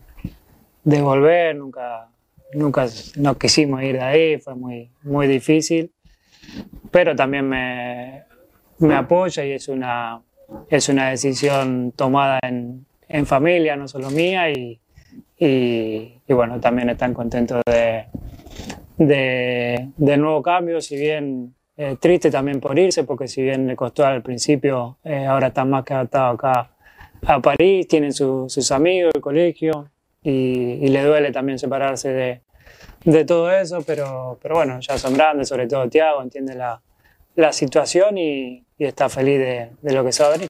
Speaker 7: de, volver, nunca, nunca no quisimos ir de ahí, fue muy, muy difícil, pero también me, me apoya y es una, es una decisión tomada en, en familia, no solo mía, y, y, y bueno, también están contentos de, de, de nuevo cambio, si bien eh, triste también por irse, porque si bien le costó al principio, eh, ahora están más que adaptados acá a París, tienen su, sus amigos, el colegio, y, y, le duele también separarse de, de todo eso, pero, pero, bueno, ya son grandes, sobre todo Tiago, entiende la, la situación y, y, está feliz de, de, lo que se va a venir.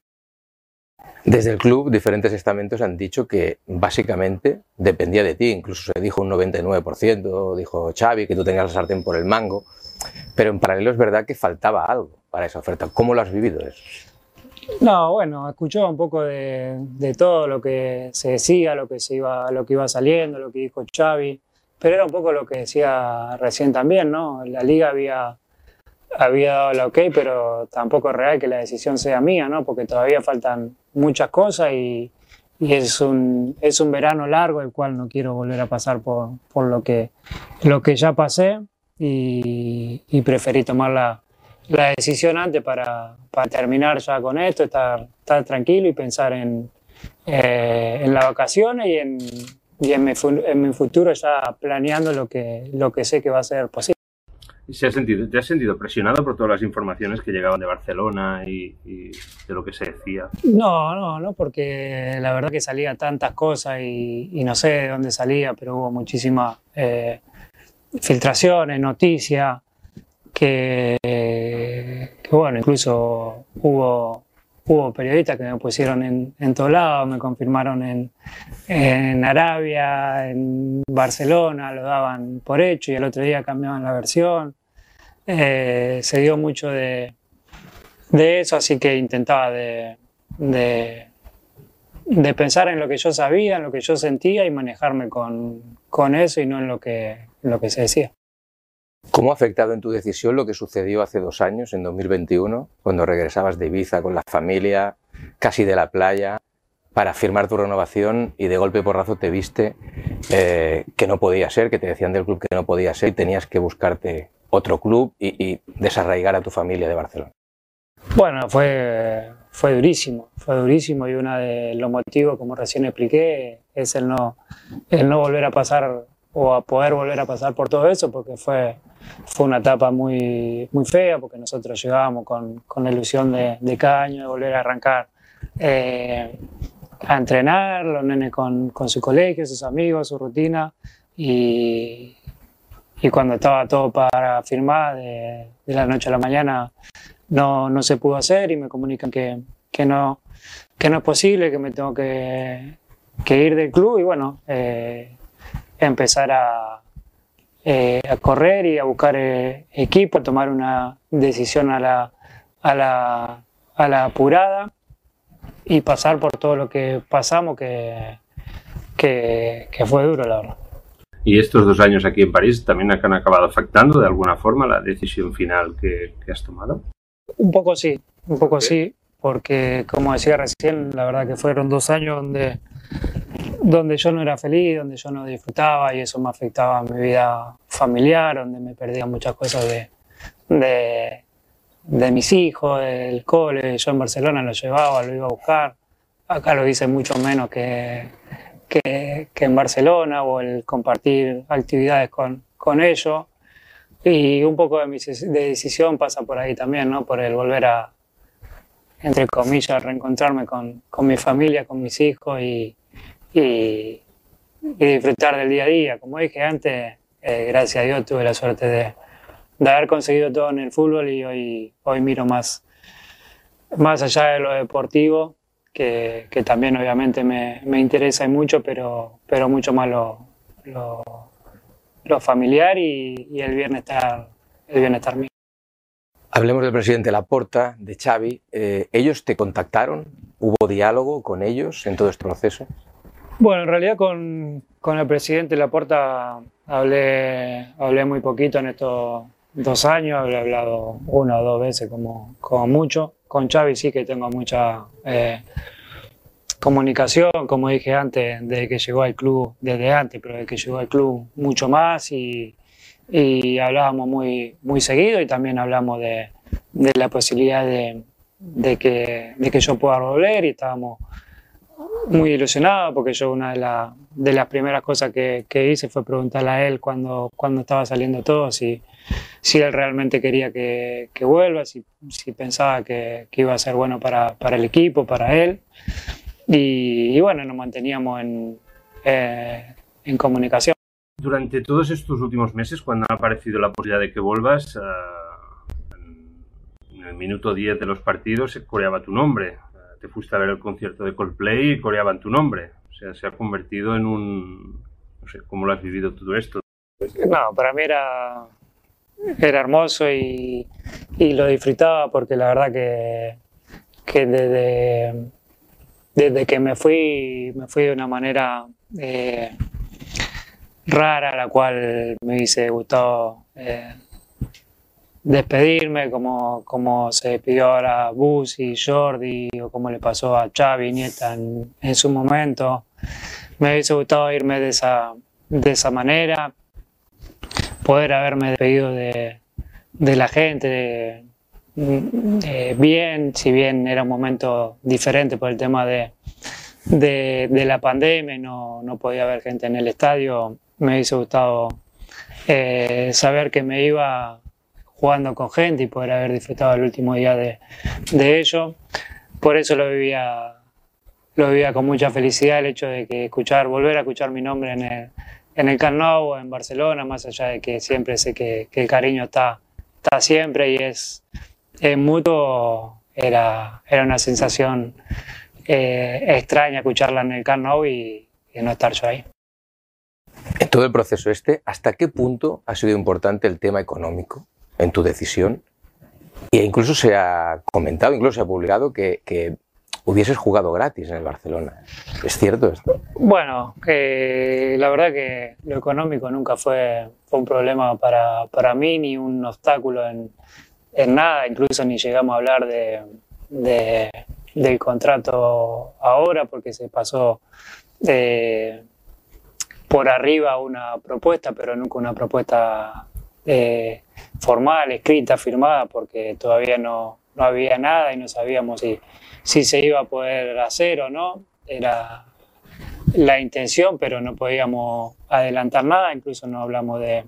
Speaker 8: Desde el club, diferentes estamentos han dicho que básicamente dependía de ti, incluso se dijo un 99%, dijo Xavi que tú tengas la sartén por el mango, pero en paralelo es verdad que faltaba algo para esa oferta. ¿Cómo lo has vivido eso?
Speaker 7: No, bueno, escuchó un poco de, todo lo que se decía, lo que, se iba, lo que iba saliendo, lo que dijo Xavi, pero era un poco lo que decía recién también, ¿no? La liga había, había dado la ok, pero tampoco es real que la decisión sea mía, ¿no? Porque todavía faltan muchas cosas y, y es, un, es un verano largo, el cual no quiero volver a pasar por, por lo, que, lo que ya pasé y, y preferí tomar la, la decisión antes para, para, terminar ya con esto, estar, estar tranquilo y pensar en, eh, en las vacaciones y, en, y en, mi, en, mi, futuro ya planeando lo que, lo que sé que va a ser posible.
Speaker 6: ¿Se ha sentido, ¿Te has sentido presionado por todas las informaciones que llegaban de Barcelona y, y, de lo que se decía?
Speaker 7: No, no, no, porque la verdad que salía tantas cosas y, y no sé de dónde salía, pero hubo muchísimas eh, filtraciones, noticias que, bueno, incluso hubo, hubo periodistas que me pusieron en, en todos lados, me confirmaron en, en Arabia, en Barcelona, lo daban por hecho y el otro día cambiaban la versión. Eh, se dio mucho de, de, eso, así que intentaba de, de, de, pensar en lo que yo sabía, en lo que yo sentía y manejarme con, con eso y no en lo, que, en lo que se decía.
Speaker 8: ¿Cómo ha afectado en tu decisión lo que sucedió hace dos años, en 2021, cuando regresabas de Ibiza con la familia, casi de la playa, para firmar tu renovación y de golpe porrazo te viste eh, que no podía ser, que te decían del club que no podía ser y tenías que buscarte otro club y, y desarraigar a tu familia de Barcelona?
Speaker 7: Bueno, fue, fue durísimo, fue durísimo y uno de los motivos, como recién expliqué, es el no, el no volver a pasar o a poder volver a pasar por todo eso, porque fue, fue una etapa muy, muy fea, porque nosotros llegábamos con, con la ilusión de, de, cada año de volver a arrancar eh, a entrenar, los nenes con, con, su colegio, sus amigos, su rutina, y, y cuando estaba todo para firmar, de, de, la noche a la mañana no, no se pudo hacer y me comunican que, que, no, que no es posible, que me tengo que, que ir del club y bueno, eh, empezar a, eh, a, correr y a buscar eh, equipo, a tomar una decisión a la, a, la, a la apurada y pasar por todo lo que pasamos, que, que, que, fue duro, la verdad.
Speaker 6: ¿Y estos dos años aquí en París también han acabado afectando de alguna forma la decisión final que, que has tomado?
Speaker 7: Un poco sí, un poco sí, porque como decía recién, la verdad que fueron dos años donde donde yo no era feliz, donde yo no disfrutaba y eso me afectaba a mi vida familiar, donde me perdía muchas cosas de, de, de mis hijos, del cole. Yo en Barcelona lo llevaba, lo iba a buscar. Acá lo hice mucho menos que, que, que en Barcelona o el compartir actividades con, con ellos. Y un poco de mi de decisión pasa por ahí también, ¿no? Por el volver a, entre comillas, reencontrarme con, con mi familia, con mis hijos y, y, y, disfrutar del día a día. Como dije antes, eh, gracias a Dios tuve la suerte de, de, haber conseguido todo en el fútbol y hoy, hoy miro más, más allá de lo deportivo, que, que también obviamente me, me, interesa y mucho, pero, pero mucho más lo, lo, lo familiar y, y, el bienestar, el bienestar mío.
Speaker 8: Hablemos del presidente Laporta, de Xavi. Eh, ¿Ellos te contactaron? ¿Hubo diálogo con ellos en todo este proceso?
Speaker 7: Bueno, en realidad con, con el presidente Laporta hablé, hablé muy poquito en estos dos años, hablé hablado una o dos veces como, como mucho. Con Xavi sí que tengo mucha eh, comunicación, como dije antes, desde que llegó al club, desde antes, pero desde que llegó al club mucho más y, y hablábamos muy, muy seguido y también hablamos de, de la posibilidad de, de, que, de que yo pueda volver y estábamos muy ilusionado porque yo una de, la, de las primeras cosas que, que, hice fue preguntarle a él cuando, cuando estaba saliendo todo si, si él realmente quería que, que vuelva, si, si pensaba que, que, iba a ser bueno para, para el equipo, para él. Y, y bueno, nos manteníamos en, eh, en, comunicación.
Speaker 6: Durante todos estos últimos meses, cuando ha aparecido la posibilidad de que vuelvas, uh, en el minuto 10 de los partidos se coreaba tu nombre te fuiste a ver el concierto de Coldplay y coreaban tu nombre. O sea, se ha convertido en un... No sé, ¿cómo lo has vivido todo esto?
Speaker 7: No, para mí era, era hermoso y, lo disfrutaba porque la verdad que, que desde, desde que me fui, me fui de una manera eh, rara, la cual me hubiese gustado eh, despedirme, como, como se despidió ahora Bus y Jordi, o como le pasó a Xavi Nieta en, en, su momento. Me hubiese gustado irme de esa, de esa manera, poder haberme despedido de, de la gente bien, si bien era un momento diferente por el tema de, de, de la pandemia, no, no podía haber gente en el estadio, me hubiese gustado eh, saber que me iba jugando con gente y poder haber disfrutado el último día de, de ello. Por eso lo vivía, lo vivía con mucha felicidad el hecho de que escuchar, volver a escuchar mi nombre en el, en el en Barcelona, más allá de que siempre sé que, que el cariño está está siempre y es, es mutuo, era, era una sensación eh, extraña escucharla en el Camp y, y no estar yo ahí.
Speaker 9: En todo el proceso este, ¿hasta qué punto ha sido importante el tema económico en tu decisión? E incluso se ha comentado, incluso se ha publicado que, hubieses jugado gratis en el Barcelona. ¿Es cierto esto?
Speaker 7: Bueno, eh, la verdad que lo económico nunca fue, fue un problema para, para, mí, ni un obstáculo en, en, nada, incluso ni llegamos a hablar de, de, del contrato ahora, porque se pasó de, por arriba una propuesta, pero nunca una propuesta eh, formal, escrita, firmada, porque todavía no, no había nada y no sabíamos si si se iba a poder hacer o no. Era la intención, pero no podíamos adelantar nada, incluso no hablamos de,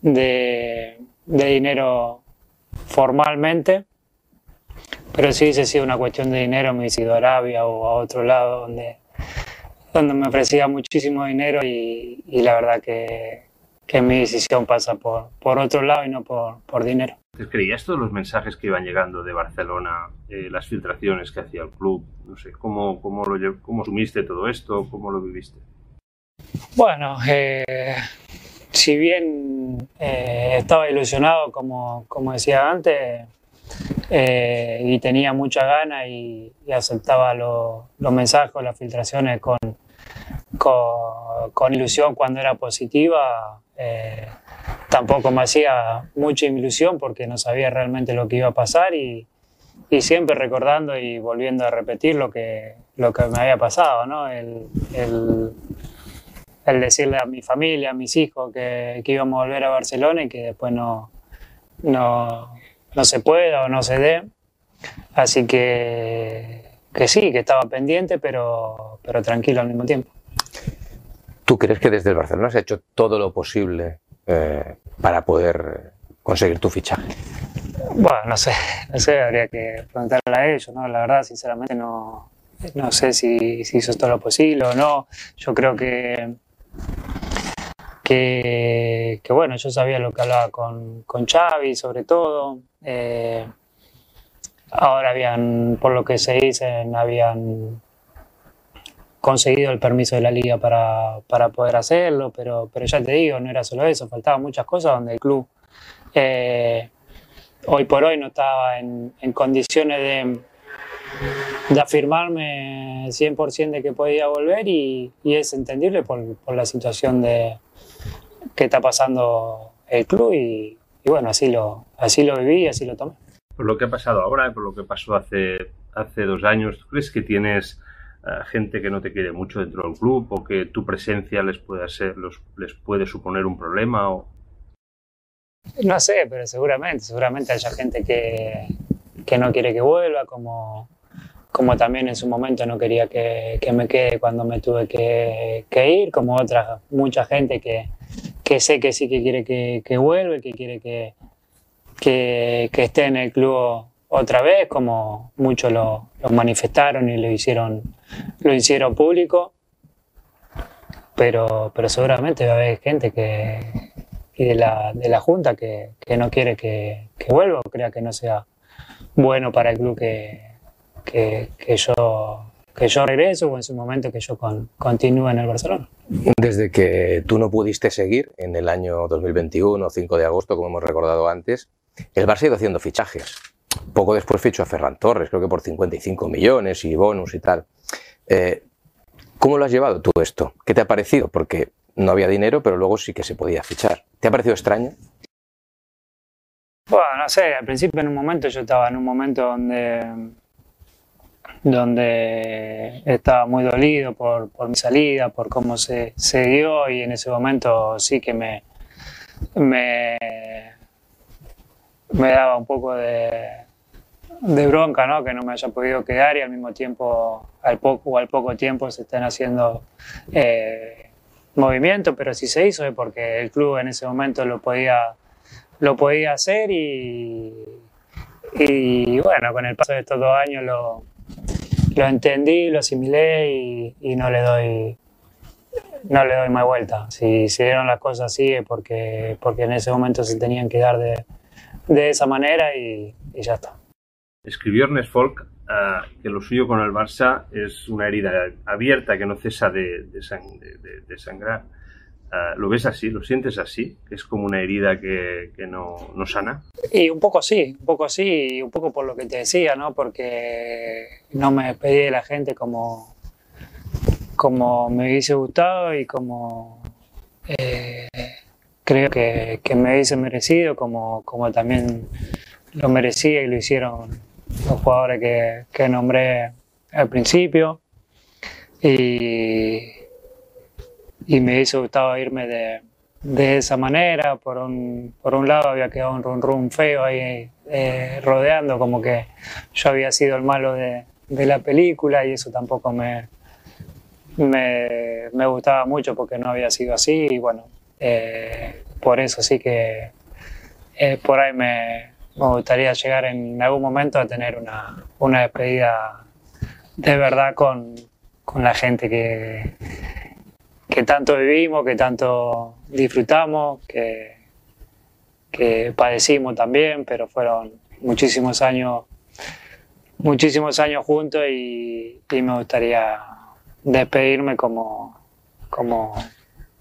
Speaker 7: de, dinero formalmente, pero si hubiese sido una cuestión de dinero me hubiese ido a Arabia o a otro lado donde, donde me ofrecía muchísimo dinero y, y la verdad que, que, mi decisión pasa por, por otro lado y no por, por dinero.
Speaker 6: ¿Creías todos los mensajes que iban llegando de Barcelona, eh, las filtraciones que hacía el club? No sé, ¿cómo, cómo, lo, cómo asumiste todo esto? ¿Cómo lo viviste?
Speaker 7: Bueno, eh, si bien eh, estaba ilusionado, como, como decía antes, eh, y tenía mucha gana y, y aceptaba lo, los mensajes, las filtraciones con, con, con, ilusión cuando era positiva, eh, tampoco me hacía mucha ilusión porque no sabía realmente lo que iba a pasar y, y siempre recordando y volviendo a repetir lo que, lo que me había pasado, ¿no? El, el, el decirle a mi familia, a mis hijos que, que, íbamos a volver a Barcelona y que después no, no, no se pueda o no se dé. Así que, que sí, que estaba pendiente, pero, pero tranquilo al mismo tiempo.
Speaker 9: ¿Tú crees que desde el Barcelona se ha hecho todo lo posible eh, para poder conseguir tu fichaje?
Speaker 7: Bueno, no sé, no sé, habría que preguntarle a ellos, ¿no? La verdad, sinceramente, no, no sé si, hizo todo lo posible o no. Yo creo que, que, que, bueno, yo sabía lo que hablaba con, con Xavi, sobre todo. Eh, ahora habían, por lo que se dicen, habían conseguido el permiso de la liga para, para, poder hacerlo, pero, pero ya te digo, no era solo eso, faltaban muchas cosas donde el club eh, hoy por hoy no estaba en, en condiciones de, de, afirmarme 100% de que podía volver y, y es entendible por, por, la situación de, que está pasando el club y, y bueno, así lo, así lo viví y así lo tomé.
Speaker 6: Por lo que ha pasado ahora, por lo que pasó hace, hace dos años, ¿tú crees que tienes gente que no te quiere mucho dentro del club o que tu presencia les puede, ser, los, les puede suponer un problema?
Speaker 7: No sé, pero seguramente, seguramente haya gente que, que no quiere que vuelva, como, como también en su momento no quería que, que me quede cuando me tuve que, que, ir, como otra, mucha gente que, que sé que sí que quiere que, que vuelva, que quiere que, que, que esté en el club otra vez, como muchos lo, lo, manifestaron y lo hicieron, lo hicieron público, pero, pero seguramente va a haber gente que, y de, la, de la Junta que, que no quiere que, que, vuelva o crea que no sea bueno para el club que, que, que yo que yo regreso o en su momento que yo con, continúe en el Barcelona.
Speaker 9: Desde que tú no pudiste seguir en el año 2021, 5 de agosto, como hemos recordado antes, el Barça ha ido haciendo fichajes. Poco después fichó a Ferran Torres, creo que por 55 millones y bonus y tal. Eh, ¿Cómo lo has llevado tú esto? ¿Qué te ha parecido? Porque no había dinero, pero luego sí que se podía fichar. ¿Te ha parecido extraño?
Speaker 7: Bueno, no sé, al principio en un momento yo estaba en un momento donde, donde estaba muy dolido por, por mi salida, por cómo se, se, dio y en ese momento sí que me, me, me daba un poco de, de bronca, ¿no? Que no me haya podido quedar y al mismo tiempo, al poco o al poco tiempo se estén haciendo eh, movimientos, pero si se hizo es porque el club en ese momento lo podía, lo podía hacer y, y bueno, con el paso de estos dos años lo, lo entendí, lo asimilé y, y, no le doy no le doy más vuelta. Si se dieron las cosas así es porque, porque en ese momento se tenían que dar de, de esa manera y, ya está.
Speaker 6: Escribió Ernest Folk ah, que lo suyo con el Barça es una herida abierta que no cesa de, de, sangrar. Ah, ¿Lo ves así? ¿Lo sientes así? ¿Que es como una herida que, que no, no, sana?
Speaker 7: Y un poco sí, un poco sí, y un poco por lo que te decía, ¿no? Porque no me despedí de la gente como, como me hubiese gustado y como eh, creo que, me hubiese merecido, como, como también lo merecía y lo hicieron los jugadores que, que nombré al principio. Y, y me hizo gustado irme de, de esa manera. Por un, por un lado había quedado un run run feo ahí eh, rodeando, como que yo había sido el malo de, de la película y eso tampoco me, me, me, gustaba mucho porque no había sido así y bueno, eh, por eso sí que eh, por ahí me, me, gustaría llegar en algún momento a tener una, una despedida de verdad con, con la gente que, que tanto vivimos, que tanto disfrutamos, que, que padecimos también, pero fueron muchísimos años, muchísimos años juntos y, me gustaría despedirme como, como,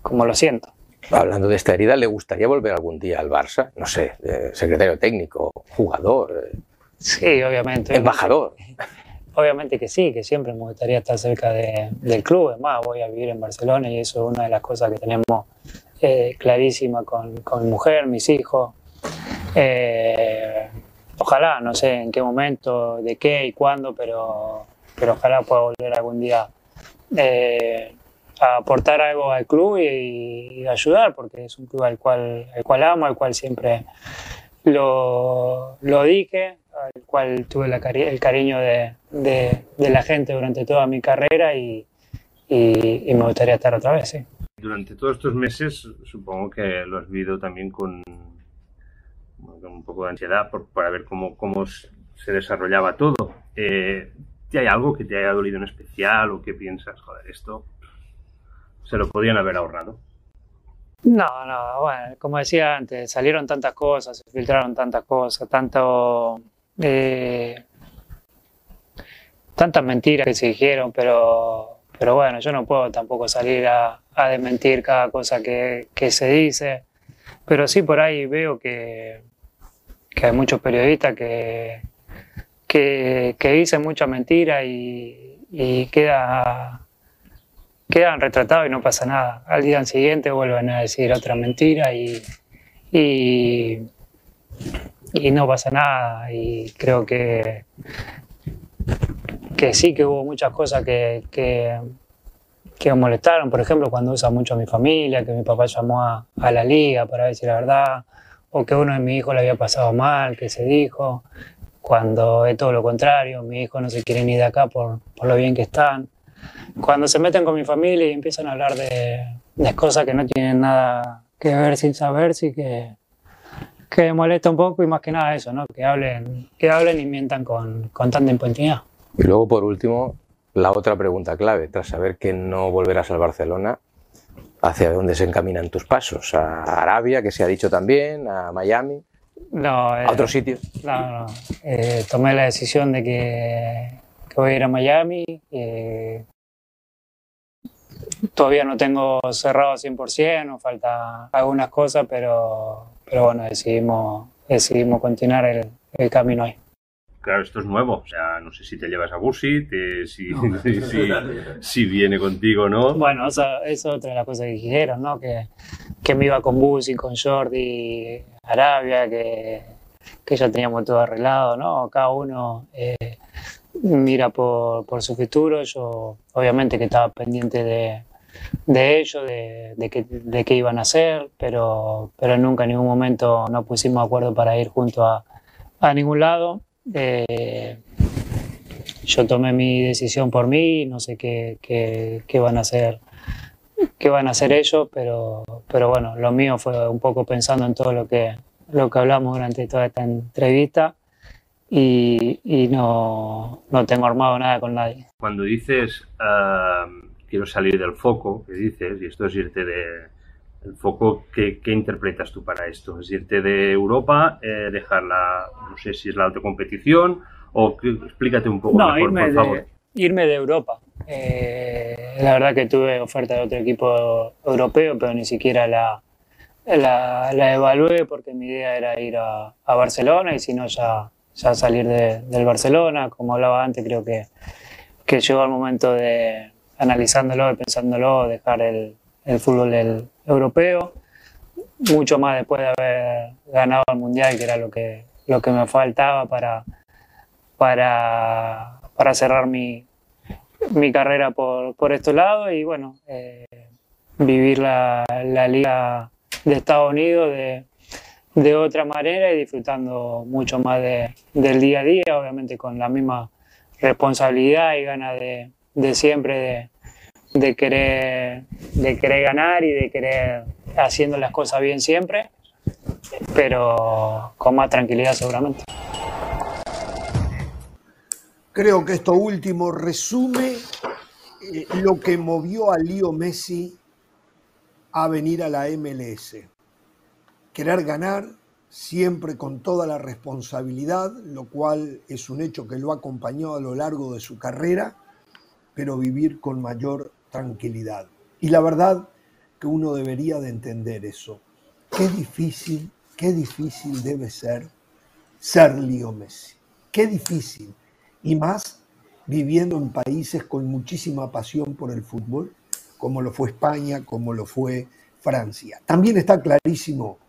Speaker 7: como lo siento.
Speaker 9: Hablando de esta herida, ¿le gustaría volver algún día al Barça? No sé, secretario técnico, jugador.
Speaker 7: Eh, sí, obviamente.
Speaker 9: Embajador.
Speaker 7: Obviamente que sí, que siempre me gustaría estar cerca del club. Es más, voy a vivir en Barcelona y eso es una de las cosas que tenemos eh, clarísima con, con, mi mujer, mis hijos. Eh, ojalá, no sé en qué momento, de qué y cuándo, pero, pero ojalá pueda volver algún día eh, a aportar algo al club y, ayudar, porque es un club al cual, al cual amo, al cual siempre lo, lo dije al cual tuve el cariño de, la gente durante toda mi carrera y, me gustaría estar otra vez, sí.
Speaker 6: Durante todos estos meses supongo que lo has vivido también con, un poco de ansiedad por, para ver cómo, cómo se desarrollaba todo. Eh, ¿Hay algo que te haya dolido en especial o qué piensas? Joder, esto se lo podían haber ahorrado.
Speaker 7: No, no, bueno, como decía antes, salieron tantas cosas, se filtraron tantas cosas, tanto eh, tantas mentiras que se dijeron, pero, pero bueno, yo no puedo tampoco salir a, desmentir cada cosa que, se dice, pero sí por ahí veo que, hay muchos periodistas que, que, dicen mucha mentira y queda, quedan retratados y no pasa nada. Al día siguiente vuelven a decir otra mentira y, y no pasa nada. Y creo que, que sí que hubo muchas cosas que, que, que me molestaron. Por ejemplo, cuando usa mucho a mi familia, que mi papá llamó a, a la liga para decir la verdad, o que uno de mis hijos le había pasado mal, que se dijo, cuando es todo lo contrario, mi hijo no se quiere ni de acá por, por lo bien que están. Cuando se meten con mi familia y empiezan a hablar de, de cosas que no tienen nada que ver sin saber, sí que, que molesta un poco y más que nada eso, ¿no? Que hablen, que hablen y mientan con, con tanta impunidad.
Speaker 9: Y luego, por último, la otra pregunta clave, tras saber que no volverás al Barcelona, ¿hacia dónde se encaminan tus pasos? ¿A Arabia, que se ha dicho también? ¿A Miami?
Speaker 7: No,
Speaker 9: ¿A otro sitio?
Speaker 7: No, no. Eh, tomé la decisión de que, que, voy a ir a Miami. Eh, todavía no tengo cerrado 100%, nos falta algunas cosas, pero, pero bueno, decidimos, decidimos continuar el, el camino ahí
Speaker 6: claro, esto es nuevo. O sea, no sé si te llevas a Busi, si, <laughs> si, si, viene contigo o no.
Speaker 7: Bueno, eso, es otra de las cosas que dijeron, ¿no? Que, que me iba con Busi, con Jordi, Arabia, que, que ya teníamos todo arreglado, ¿no? Cada uno eh, mira por, su futuro. Yo, obviamente, que estaba pendiente de, de ellos, de, qué, iban a hacer, pero, pero nunca en ningún momento nos pusimos acuerdo para ir junto a, ningún lado. Eh, yo tomé mi decisión por mí, no sé qué, qué, qué, van a hacer qué van a hacer ellos, pero, pero bueno, lo mío fue un poco pensando en todo lo que, lo que hablamos durante toda esta entrevista y, y no, no, tengo armado nada con nadie.
Speaker 6: Cuando dices uh quiero salir del foco, que dices, y esto es irte de, el foco, ¿qué, interpretas tú para esto? ¿Es irte de Europa, eh, dejar la, no sé si es la autocompetición, o explícate un poco mejor, por favor.
Speaker 7: irme de Europa. Eh, la verdad que tuve oferta de otro equipo europeo, pero ni siquiera la, la, evalué porque mi idea era ir a, Barcelona y si no ya, ya salir del Barcelona. Como hablaba antes, creo que, llegó el momento de, analizándolo y pensándolo, dejar el, fútbol europeo, mucho más después de haber ganado el Mundial, que era lo que, lo que me faltaba para, para, para cerrar mi, mi carrera por, por estos lados y bueno, eh, vivir la, la, liga de Estados Unidos de, otra manera y disfrutando mucho más de, del día a día, obviamente con la misma responsabilidad y ganas de, siempre de, de querer, de querer ganar y de querer haciendo las cosas bien siempre, pero con más tranquilidad seguramente.
Speaker 1: Creo que esto último resume eh, lo que movió a Leo Messi a venir a la MLS. Querer ganar siempre con toda la responsabilidad, lo cual es un hecho que lo ha acompañado a lo largo de su carrera, pero vivir con mayor tranquilidad. Y la verdad que uno debería de entender eso. Qué difícil, qué difícil debe ser ser Leo Messi. Qué difícil. Y más viviendo en países con muchísima pasión por el fútbol, como lo fue España, como lo fue Francia. También está clarísimo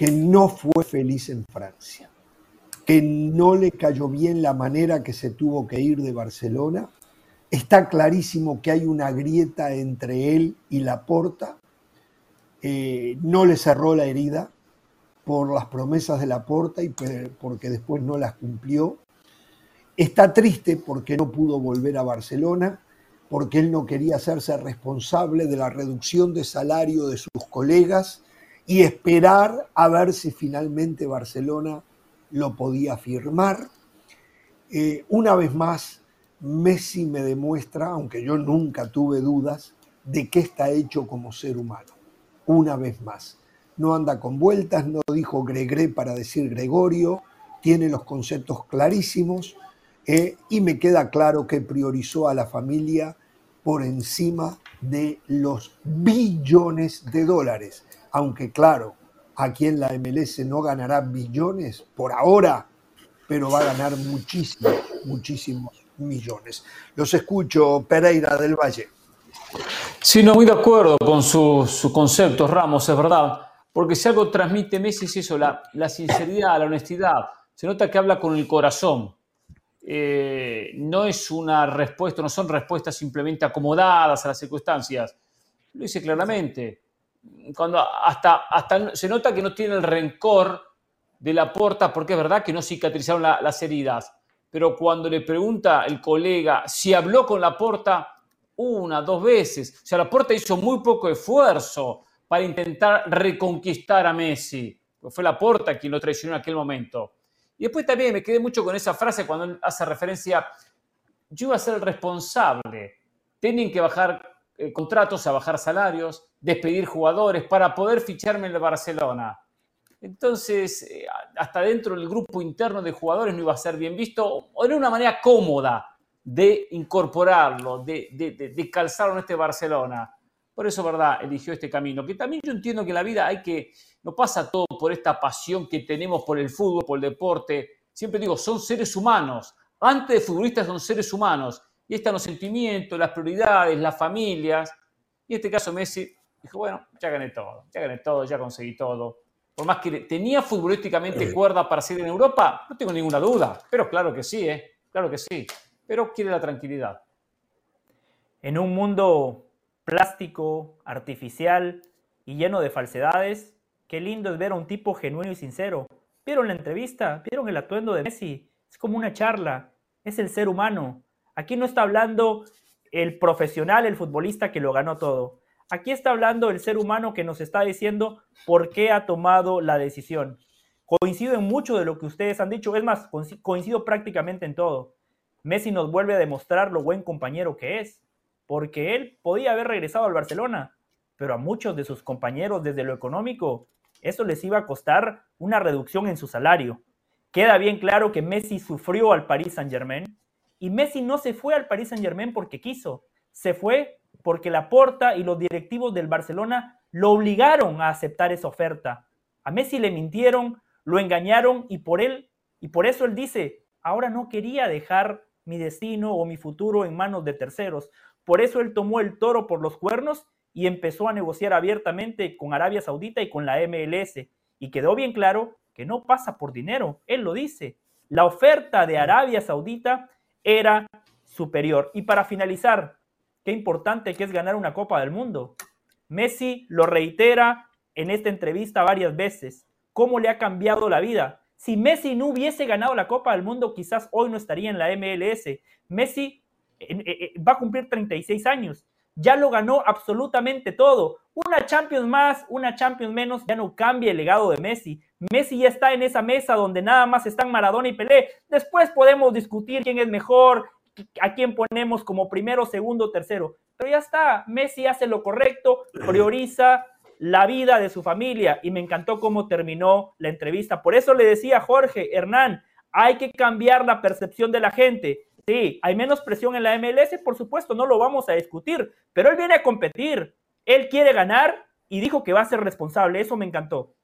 Speaker 1: que no fue feliz en Francia, que no le cayó bien la manera que se tuvo que ir de Barcelona Está clarísimo que hay una grieta entre él y Laporta. Eh, no le cerró la herida por las promesas de Laporta y porque después no las cumplió. Está triste porque no pudo volver a Barcelona, porque él no quería hacerse responsable de la reducción de salario de sus colegas y esperar a ver si finalmente Barcelona lo podía firmar. Eh, una vez más, Messi me demuestra, aunque yo nunca tuve dudas, de qué está hecho como ser humano. Una vez más. No anda con vueltas, no dijo Gregre para decir Gregorio, tiene los conceptos clarísimos eh, y me queda claro que priorizó a la familia por encima de los billones de dólares. Aunque claro, aquí en la MLS no ganará billones por ahora, pero va a ganar muchísimos, muchísimos millones. Los escucho, Pereira del Valle.
Speaker 2: Sí, no, muy de acuerdo con sus conceptos, Ramos, es verdad. Porque si algo transmite Messi es eso, la, sinceridad, la honestidad. Se nota que habla con el corazón. Eh, no es una respuesta, no son respuestas simplemente acomodadas a las circunstancias. Lo dice claramente. Cuando hasta, hasta se nota que no tiene el rencor de la puerta, porque es verdad que no cicatrizaron las heridas pero cuando le pregunta el colega si habló con Laporta una, dos veces, o sea, Laporta hizo muy poco esfuerzo para intentar reconquistar a Messi, fue Laporta quien lo traicionó en aquel momento. Y después también me quedé mucho con esa frase cuando hace referencia, yo iba a ser el responsable, tienen que bajar eh, contratos, a bajar salarios, despedir jugadores para poder ficharme en el Barcelona. Entonces, eh, hasta dentro del grupo interno de jugadores no iba a ser bien visto, o era una manera cómoda de incorporarlo, de, de, calzarlo en este Barcelona. Por eso, ¿verdad?, eligió este camino. Que también yo entiendo que en la vida hay que, no pasa todo por esta pasión que tenemos por el fútbol, por el deporte. Siempre digo, son seres humanos. Antes de futbolistas son seres humanos. Y están los sentimientos, las prioridades, las familias. Y en este caso Messi dijo, bueno, ya gané todo, ya gané todo, ya conseguí todo por más que tenía futbolísticamente cuerda para seguir en Europa, no tengo ninguna duda. Pero claro que sí, ¿eh? Claro que sí. Pero quiere la tranquilidad.
Speaker 3: En un mundo plástico, artificial y lleno de falsedades, qué lindo es ver a un tipo genuino y sincero. ¿Vieron la entrevista? ¿Vieron el atuendo de Messi? Es como una charla. Es el ser humano. Aquí no está hablando el profesional, el futbolista que lo ganó todo. Aquí está hablando el ser humano que nos está diciendo por qué ha tomado la decisión. Coincido en mucho de lo que ustedes han dicho, es más, coincido prácticamente en todo. Messi nos vuelve a demostrar lo buen compañero que es, porque él podía haber regresado al Barcelona, pero a muchos de sus compañeros desde lo económico, eso les iba a costar una reducción en su salario. Queda bien claro que Messi sufrió al Paris Saint-Germain y Messi no se fue al Paris Saint-Germain porque quiso, se fue porque la Porta y los directivos del Barcelona lo obligaron a aceptar esa oferta. A Messi le mintieron, lo engañaron y por él y por eso él dice, ahora no quería dejar mi destino o mi futuro en manos de terceros. Por eso él tomó el toro por los cuernos y empezó a negociar abiertamente con Arabia Saudita y con la MLS. Y quedó bien claro que no pasa por dinero, él lo dice. La oferta de Arabia Saudita era superior. Y para finalizar, qué importante que es ganar una Copa del Mundo. Messi lo reitera en esta entrevista varias veces, cómo le ha cambiado la vida. Si Messi no hubiese ganado la Copa del Mundo, quizás hoy no estaría en la MLS. Messi eh, eh, va a cumplir 36 años. Ya lo ganó absolutamente todo. Una Champions más, una Champions menos, ya no cambia el legado de Messi. Messi ya está en esa mesa donde nada más están Maradona y Pelé. Después podemos discutir quién es mejor, a quién ponemos como primero, segundo, tercero. Pero ya está, Messi hace lo correcto, prioriza la vida de su familia y me encantó cómo terminó la entrevista. Por eso le decía a Jorge, Hernán, hay que cambiar la percepción de la gente. Sí, hay menos presión en la MLS, por supuesto, no lo vamos a discutir, pero él viene a competir, él quiere ganar y dijo que va a ser responsable, eso me encantó.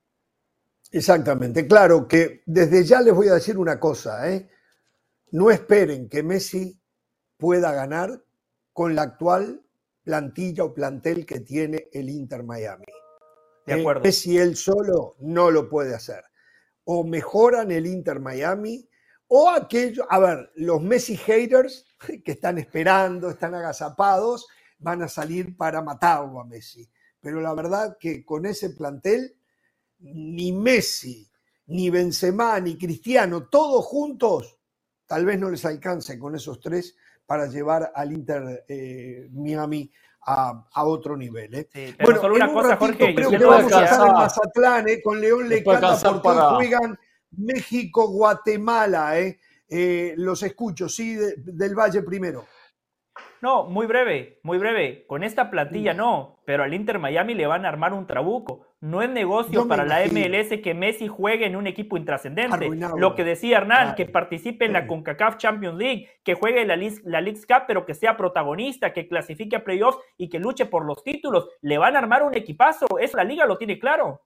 Speaker 1: Exactamente, claro que desde ya les voy a decir una cosa, ¿eh? no esperen que Messi pueda ganar con la actual plantilla o plantel que tiene el Inter Miami.
Speaker 3: De eh, acuerdo.
Speaker 1: Messi él solo no lo puede hacer. O mejoran el Inter Miami, o aquellos, a ver, los Messi haters <laughs> que están esperando, están agazapados, van a salir para matarlo a Messi. Pero la verdad que con ese plantel, ni Messi, ni Benzema, ni Cristiano, todos juntos, tal vez no les alcance con esos tres para llevar al Inter eh, Miami a, otro nivel. ¿eh?
Speaker 3: bueno, solo una cosa, Jorge,
Speaker 1: creo que vamos a estar en Mazatlán, ¿eh? con León Lecanda, porque para... juegan México-Guatemala. ¿eh? ¿eh? los escucho, sí, del Valle primero.
Speaker 3: No, muy breve, muy breve. Con esta plantilla no, pero al Inter Miami le van a armar un trabuco. No es negocio para la MLS que Messi juegue en un equipo intrascendente. Lo que decía Hernán, que participe en la CONCACAF Champions League, que juegue la, la League Cup, pero que sea protagonista, que clasifique a playoffs y que luche por los títulos. Le van a armar un equipazo. Eso la liga lo tiene claro.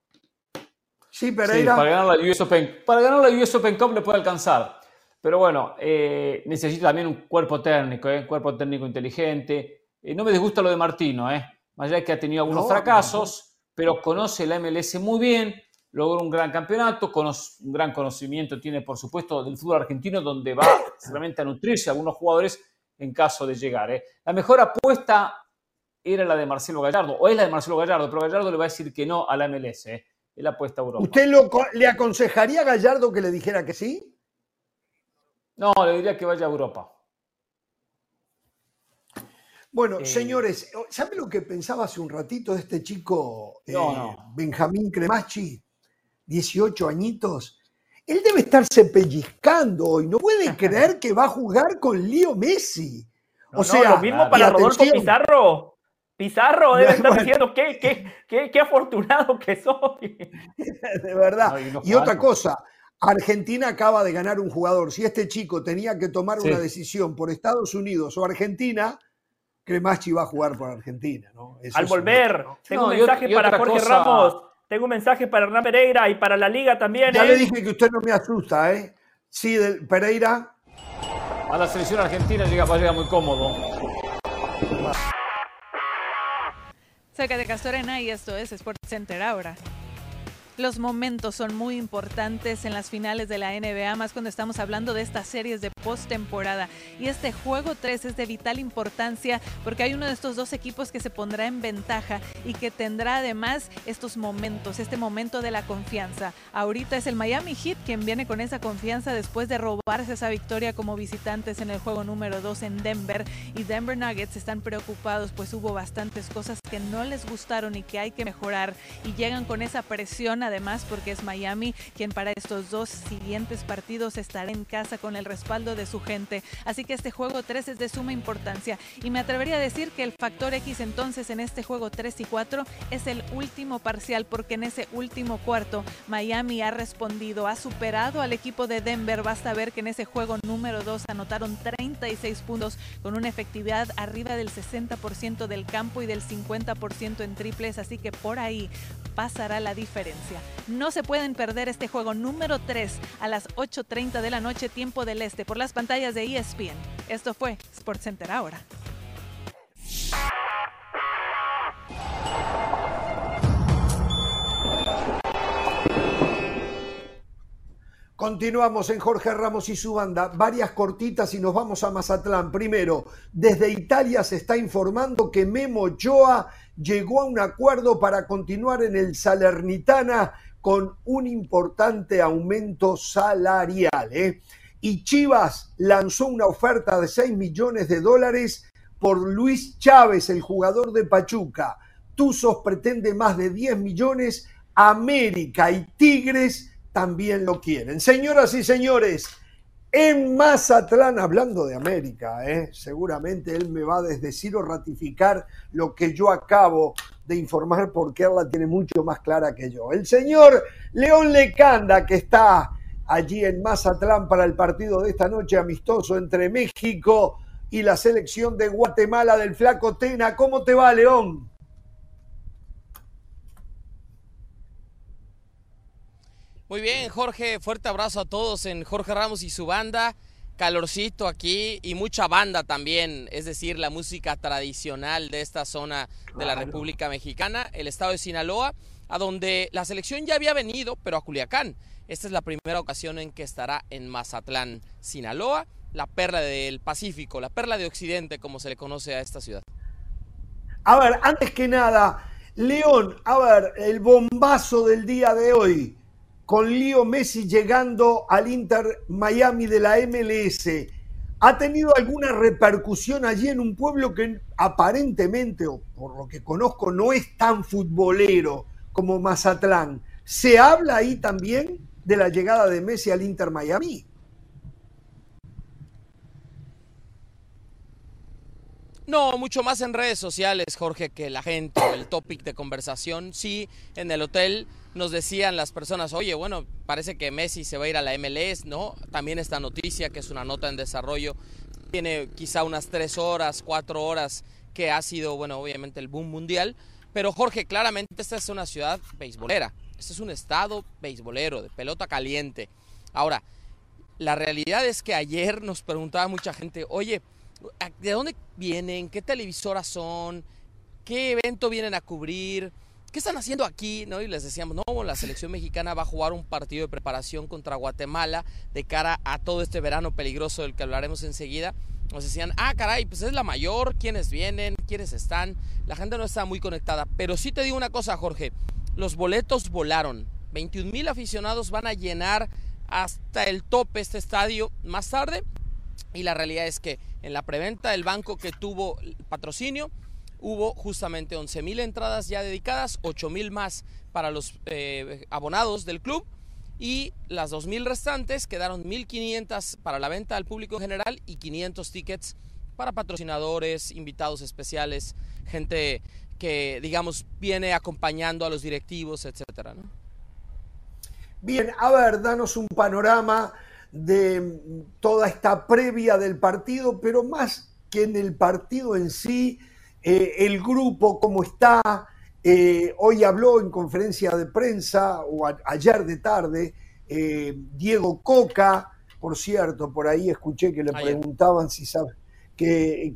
Speaker 2: Sí, pero para ganar la US Open, para ganar la US Open Cup le puede alcanzar. Pero bueno, eh, necesita también un cuerpo técnico, ¿eh? un cuerpo técnico inteligente. Eh, no me disgusta lo de Martino, ¿eh? más allá de que ha tenido algunos fracasos, pero conoce la MLS muy bien, logró un gran campeonato, conoce, un gran conocimiento tiene, por supuesto, del fútbol argentino, donde va <coughs> seguramente a nutrirse a algunos jugadores en caso de llegar. ¿eh? La mejor apuesta era la de Marcelo Gallardo, o es la de Marcelo Gallardo, pero Gallardo le va a decir que no a la MLS. ¿eh? Apuesta a Europa.
Speaker 1: ¿Usted le aconsejaría a Gallardo que le dijera que sí?
Speaker 2: No, le diría que vaya a Europa.
Speaker 1: Bueno, eh, señores, ¿saben lo que pensaba hace un ratito de este chico eh, Benjamín Cremachi? 18 añitos. Él debe estarse pellizcando y no puede <laughs> creer que va a jugar con Leo Messi.
Speaker 3: o sea, lo mismo para Rodolfo Pizarro. Pizarro <laughs> debe estar diciendo qué, qué, qué, afortunado que soy. <laughs>
Speaker 1: De verdad. y otra cosa, Argentina acaba de ganar un jugador. Si este chico tenía que tomar una decisión por Estados Unidos o Argentina, Cremachi va a jugar por Argentina. ¿no?
Speaker 3: Al volver, tengo un mensaje para Jorge Ramos, tengo un mensaje para Hernán Pereira y para la liga también.
Speaker 1: Ya le ¿eh? dije que usted no me asusta, ¿eh? Sí, Pereira.
Speaker 2: A la selección argentina llega, va a llegar muy cómodo.
Speaker 5: Cerca de Castorena y esto es Sport Center ahora. Los momentos son muy importantes en las finales de la NBA, más cuando estamos hablando de estas series de postemporada. Y este juego 3 es de vital importancia porque hay uno de estos dos equipos que se pondrá en ventaja y que tendrá además estos momentos, este momento de la confianza. Ahorita es el Miami Heat quien viene con esa confianza después de robarse esa victoria como visitantes en el juego número 2 en Denver. Y Denver Nuggets están preocupados pues hubo bastantes cosas que no les gustaron y que hay que mejorar y llegan con esa presión además porque es Miami quien para estos dos siguientes partidos estará en casa con el respaldo de su gente. Así que este juego 3 es de suma importancia. Y me atrevería a decir que el factor X entonces en este juego 3 y 4 es el último parcial, porque en ese último cuarto Miami ha respondido, ha superado al equipo de Denver. Basta ver que en ese juego número 2 anotaron 36 puntos con una efectividad arriba del 60% del campo y del 50% en triples. Así que por ahí pasará la diferencia. No se pueden perder este juego número 3 a las 8.30 de la noche, tiempo del este, por las pantallas de ESPN. Esto fue SportsCenter ahora.
Speaker 1: Continuamos en Jorge Ramos y su banda, varias cortitas y nos vamos a Mazatlán. Primero, desde Italia se está informando que Memo Ochoa llegó a un acuerdo para continuar en el Salernitana con un importante aumento salarial. ¿eh? Y Chivas lanzó una oferta de 6 millones de dólares por Luis Chávez, el jugador de Pachuca. Tuzos pretende más de 10 millones, América y Tigres también lo quieren. Señoras y señores, en Mazatlán, hablando de América, ¿eh? seguramente él me va a desdecir o ratificar lo que yo acabo de informar porque él la tiene mucho más clara que yo. El señor León Lecanda, que está allí en Mazatlán para el partido de esta noche amistoso entre México y la selección de Guatemala del Flaco Tena. ¿Cómo te va, León?
Speaker 10: Muy bien, Jorge, fuerte abrazo a todos en Jorge Ramos y su banda. Calorcito aquí y mucha banda también, es decir, la música tradicional de esta zona de la República Mexicana, el estado de Sinaloa, a donde la selección ya había venido, pero a Culiacán. Esta es la primera ocasión en que estará en Mazatlán, Sinaloa, la perla del Pacífico, la perla de Occidente, como se le conoce a esta ciudad.
Speaker 1: A ver, antes que nada, León, a ver, el bombazo del día de hoy con Leo Messi llegando al Inter Miami de la MLS, ¿ha tenido alguna repercusión allí en un pueblo que aparentemente, o por lo que conozco, no es tan futbolero como Mazatlán? ¿Se habla ahí también de la llegada de Messi al Inter Miami?
Speaker 10: No, mucho más en redes sociales, Jorge, que la gente el topic de conversación. Sí, en el hotel nos decían las personas, oye, bueno, parece que Messi se va a ir a la MLS, ¿no? También esta noticia, que es una nota en desarrollo, tiene quizá unas tres horas, cuatro horas, que ha sido, bueno, obviamente el boom mundial. Pero Jorge, claramente esta es una ciudad beisbolera, este es un estado beisbolero, de pelota caliente. Ahora, la realidad es que ayer nos preguntaba mucha gente, oye, ¿de dónde vienen? ¿Qué televisoras son? ¿Qué evento vienen a cubrir? ¿qué están haciendo aquí? ¿No? Y les decíamos, no, la selección mexicana va a jugar un partido de preparación contra Guatemala de cara a todo este verano peligroso del que hablaremos enseguida. Nos decían, ah, caray, pues es la mayor, quiénes vienen, quiénes están. La gente no está muy conectada. Pero sí te digo una cosa, Jorge, los boletos volaron. 21 mil aficionados van a llenar hasta el tope este estadio más tarde. Y la realidad es que en la preventa del banco que tuvo patrocinio, hubo justamente 11.000 entradas ya dedicadas, 8.000 más para los eh, abonados del club y las 2.000 restantes quedaron 1.500 para la venta al público en general y 500 tickets para patrocinadores, invitados especiales, gente que digamos viene acompañando a los directivos, etcétera.
Speaker 1: Bien, a ver, danos un panorama de toda esta previa del partido, pero más que en el partido en sí, eh, el grupo, cómo está. Eh, hoy habló en conferencia de prensa, o ayer de tarde, eh, Diego Coca, por cierto, por ahí escuché que le preguntaban si sabe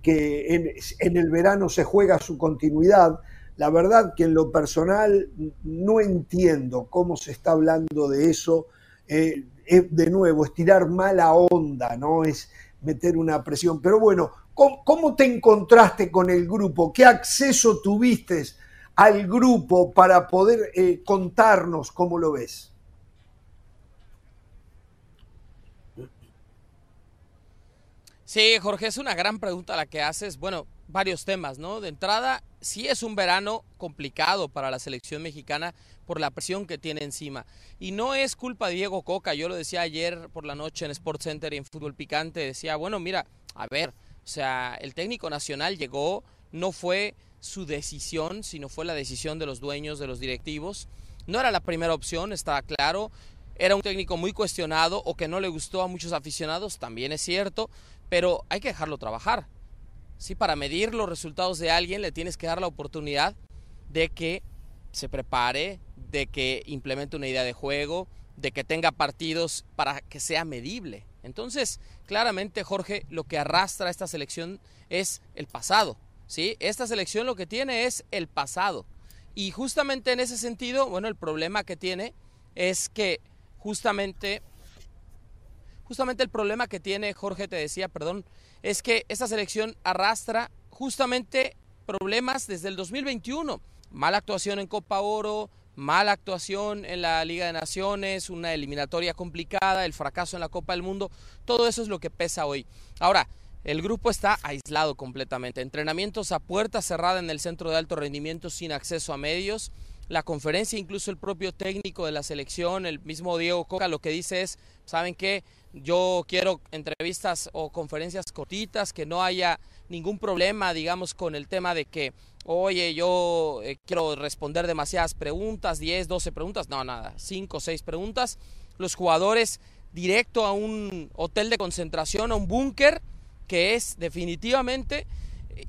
Speaker 1: que, en, el verano se juega su continuidad. La verdad que en lo personal no entiendo cómo se está hablando de eso. de nuevo, estirar mala onda, ¿no? Es meter una presión. Pero bueno, ¿Cómo, te encontraste con el grupo? ¿Qué acceso tuviste al grupo para poder eh, contarnos cómo lo ves?
Speaker 10: Sí, Jorge, es una gran pregunta la que haces. Bueno, varios temas, ¿no? De entrada, sí es un verano complicado para la selección mexicana por la presión que tiene encima. Y no es culpa de Diego Coca, yo lo decía ayer por la noche en Sports Center y en Fútbol Picante, decía, bueno, mira, a ver, o sea, el técnico nacional llegó, no fue su decisión, sino fue la decisión de los dueños, de los directivos. No era la primera opción, estaba claro. Era un técnico muy cuestionado o que no le gustó a muchos aficionados, también es cierto, pero hay que dejarlo trabajar. Sí, para medir los resultados de alguien le tienes que dar la oportunidad de que se prepare, de que implemente una idea de juego, de que tenga partidos para que sea medible. Entonces, claramente, Jorge, lo que arrastra esta selección es el pasado. ¿sí? Esta selección lo que tiene es el pasado. Y justamente en ese sentido, bueno, el problema que tiene es que justamente, justamente el problema que tiene, Jorge te decía, perdón, es que esta selección arrastra justamente problemas desde el 2021. Mala actuación en Copa Oro, mala actuación en la Liga de Naciones, una eliminatoria complicada, el fracaso en la Copa del Mundo, todo eso es lo que pesa hoy. Ahora, el grupo está aislado completamente, entrenamientos a puerta cerrada en el centro de alto rendimiento sin acceso a medios. La conferencia, incluso el propio técnico de la selección, el mismo Diego Coca, lo que dice es, ¿saben qué? Yo quiero entrevistas o conferencias cortitas, que no haya ningún problema, digamos, con el tema de que, oye, yo eh, quiero responder demasiadas preguntas, 10, 12 preguntas, no, nada, 5, 6 preguntas. Los jugadores directo a un hotel de concentración, a un búnker, que es definitivamente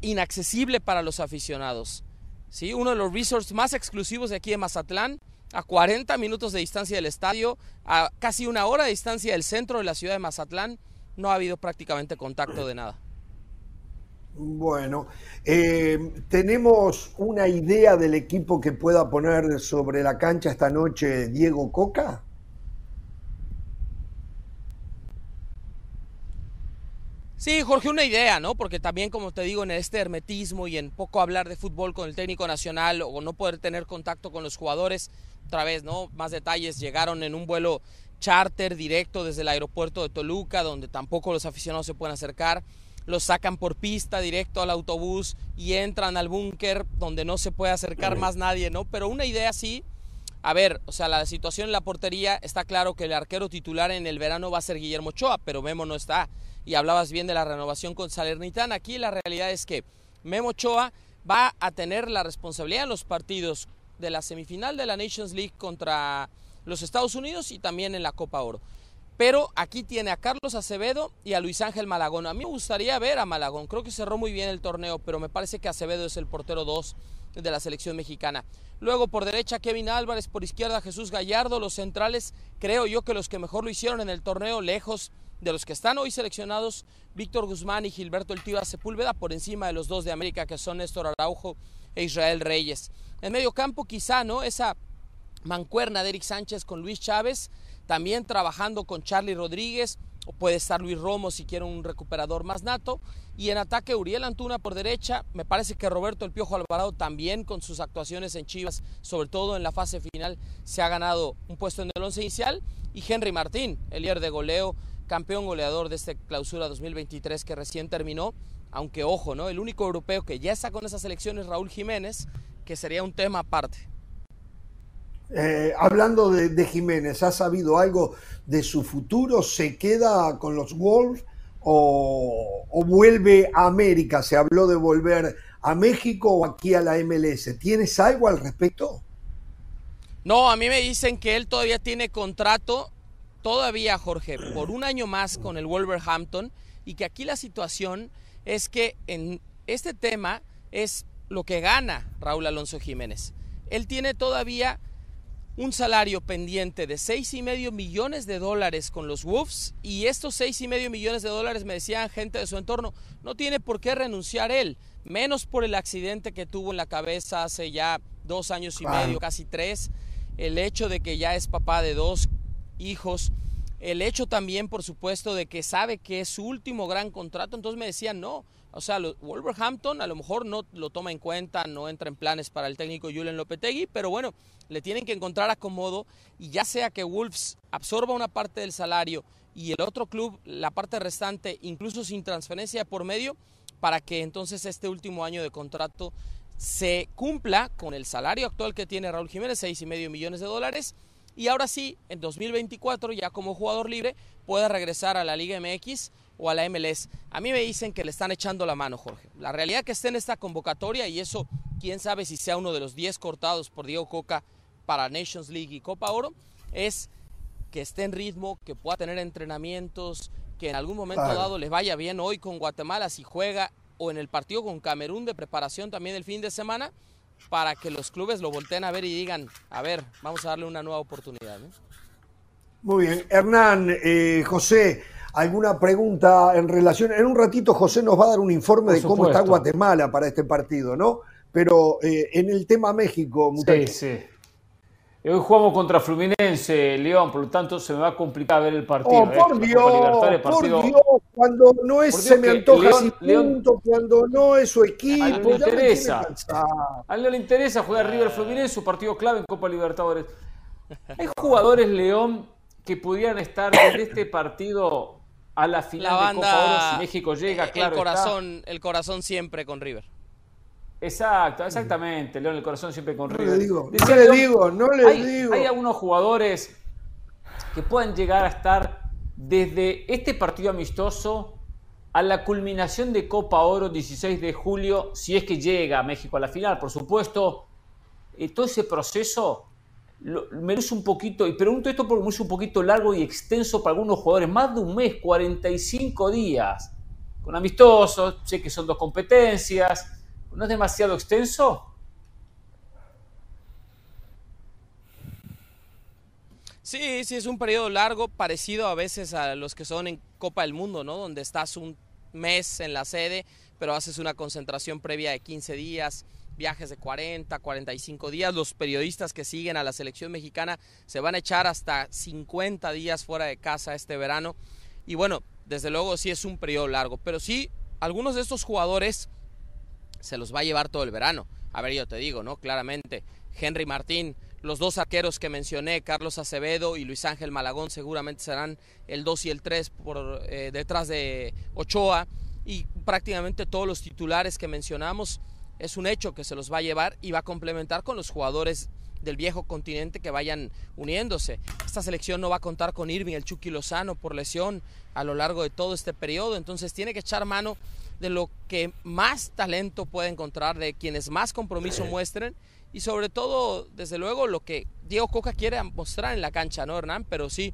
Speaker 10: inaccesible para los aficionados. ¿sí? Uno de los resorts más exclusivos de aquí de Mazatlán, a 40 minutos de distancia del estadio, a casi una hora de distancia del centro de la ciudad de Mazatlán, no ha habido prácticamente contacto de nada.
Speaker 1: Bueno, eh, ¿tenemos una idea del equipo que pueda poner sobre la cancha esta noche Diego Coca?
Speaker 10: Sí, Jorge, una idea, ¿no? Porque también, como te digo, en este hermetismo y en poco hablar de fútbol con el técnico nacional o no poder tener contacto con los jugadores, otra vez, ¿no? Más detalles, llegaron en un vuelo charter directo desde el aeropuerto de Toluca, donde tampoco los aficionados se pueden acercar. Los sacan por pista directo al autobús y entran al búnker donde no se puede acercar más nadie, ¿no? Pero una idea sí. A ver, o sea, la situación en la portería está claro que el arquero titular en el verano va a ser Guillermo Ochoa, pero Memo no está y hablabas bien de la renovación con Salernitana. Aquí la realidad es que Memo Ochoa va a tener la responsabilidad en los partidos de la semifinal de la Nations League contra los Estados Unidos y también en la Copa Oro. Pero aquí tiene a Carlos Acevedo y a Luis Ángel Malagón. A mí me gustaría ver a Malagón. Creo que cerró muy bien el torneo, pero me parece que Acevedo es el portero 2 de la selección mexicana. Luego por derecha Kevin Álvarez, por izquierda Jesús Gallardo. Los centrales, creo yo que los que mejor lo hicieron en el torneo, lejos de los que están hoy seleccionados, Víctor Guzmán y Gilberto El Sepúlveda, por encima de los dos de América, que son Néstor Araujo e Israel Reyes. En medio campo, quizá, ¿no? Esa mancuerna de Eric Sánchez con Luis Chávez, también trabajando con Charlie Rodríguez, o puede estar Luis Romo si quiere un recuperador más nato. Y en ataque Uriel Antuna por derecha, me parece que Roberto El Piojo Alvarado también con sus actuaciones en Chivas, sobre todo en la fase final, se ha ganado un puesto en el once inicial. Y Henry Martín, el líder de goleo, campeón goleador de esta clausura 2023 que recién terminó, aunque ojo, ¿no? El único europeo que ya está con esa selección es Raúl Jiménez, que sería un tema aparte.
Speaker 1: Eh, hablando de, Jiménez, ¿ha sabido algo de su futuro? ¿Se queda con los Wolves o, o, vuelve a América? ¿Se habló de volver a México o aquí a la MLS? ¿Tienes algo al respecto?
Speaker 10: No, a mí me dicen que él todavía tiene contrato todavía, Jorge, por un año más con el Wolverhampton y que aquí la situación es que en este tema es lo que gana Raúl Alonso Jiménez. Él tiene todavía un salario pendiente de seis y medio millones de dólares con los Wolves y estos seis y medio millones de dólares me decían gente de su entorno no tiene por qué renunciar él menos por el accidente que tuvo en la cabeza hace ya dos años y medio casi tres el hecho de que ya es papá de dos hijos. El hecho también, por supuesto, de que sabe que es su último gran contrato, entonces me decían, no, o sea, Wolverhampton a lo mejor no lo toma en cuenta, no entra en planes para el técnico Julian Lopetegui, pero bueno, le tienen que encontrar acomodo y ya sea que Wolves absorba una parte del salario y el otro club la parte restante, incluso sin transferencia por medio, para que entonces este último año de contrato se cumpla con el salario actual que tiene Raúl Jiménez, seis y medio millones de dólares, y ahora sí, en 2024, ya como jugador libre, pueda regresar a la Liga MX o a la MLS. A mí me dicen que le están echando la mano, Jorge. La realidad que esté en esta convocatoria, y eso, quién sabe si sea uno de los 10 cortados por Diego Coca para Nations League y Copa Oro, es que esté en ritmo, que pueda tener entrenamientos, que en algún momento dado les vaya bien hoy con Guatemala si juega o en el partido con Camerún de preparación también el fin de semana para que los clubes lo volteen a ver y digan, a ver, vamos a darle una nueva oportunidad.
Speaker 1: Muy bien. Hernán, eh, José, ¿alguna pregunta en relación? En un ratito José nos va a dar un informe de cómo está Guatemala para este partido, ¿no? Pero eh, en el tema México,
Speaker 2: muchachos. Sí, sí. Hoy jugamos contra Fluminense, León, por lo tanto se me va a complicar ver el partido.
Speaker 1: Oh, por, Dios, por Dios, cuando no es se me antoja León, punto, cuando no es su equipo. A
Speaker 2: él le interesa. A él no le interesa jugar River Fluminense, su partido clave en Copa Libertadores. Hay jugadores, León, que pudieran estar en este partido a la final de Copa Oro si México llega, claro.
Speaker 10: El corazón, el corazón siempre con River.
Speaker 2: Exacto, exactamente. León, el corazón siempre con River.
Speaker 1: No le digo, no le digo, no le
Speaker 2: hay,
Speaker 1: digo.
Speaker 2: Hay algunos jugadores que pueden llegar a estar desde este partido amistoso a la culminación de Copa Oro 16 de julio, si es que llega a México a la final, por supuesto, eh, todo ese proceso merece un poquito, y pregunto esto porque es un poquito largo y extenso para algunos jugadores, más de un mes, 45 días, con amistosos, sé que son dos competencias, ¿No es demasiado extenso?
Speaker 10: Sí, sí, es un periodo largo, parecido a veces a los que son en Copa del Mundo, ¿no? Donde estás un mes en la sede, pero haces una concentración previa de 15 días, viajes de 40, 45 días. Los periodistas que siguen a la selección mexicana se van a echar hasta 50 días fuera de casa este verano. Y bueno, desde luego sí es un periodo largo, pero sí, algunos de estos jugadores se los va a llevar todo el verano. A ver, yo te digo, ¿no? Claramente, Henry Martín, los dos arqueros que mencioné, Carlos Acevedo y Luis Ángel Malagón, seguramente serán el 2 y el 3 por eh, detrás de Ochoa. Y prácticamente todos los titulares que mencionamos, es un hecho que se los va a llevar y va a complementar con los jugadores del viejo continente que vayan uniéndose. Esta selección no va a contar con Irving, el Chucky Lozano, por lesión a lo largo de todo este periodo, entonces tiene que echar mano de lo que más talento puede encontrar, de quienes más compromiso muestren y sobre todo, desde luego, lo que Diego Coca quiere mostrar en la cancha, ¿no, Hernán? Pero sí,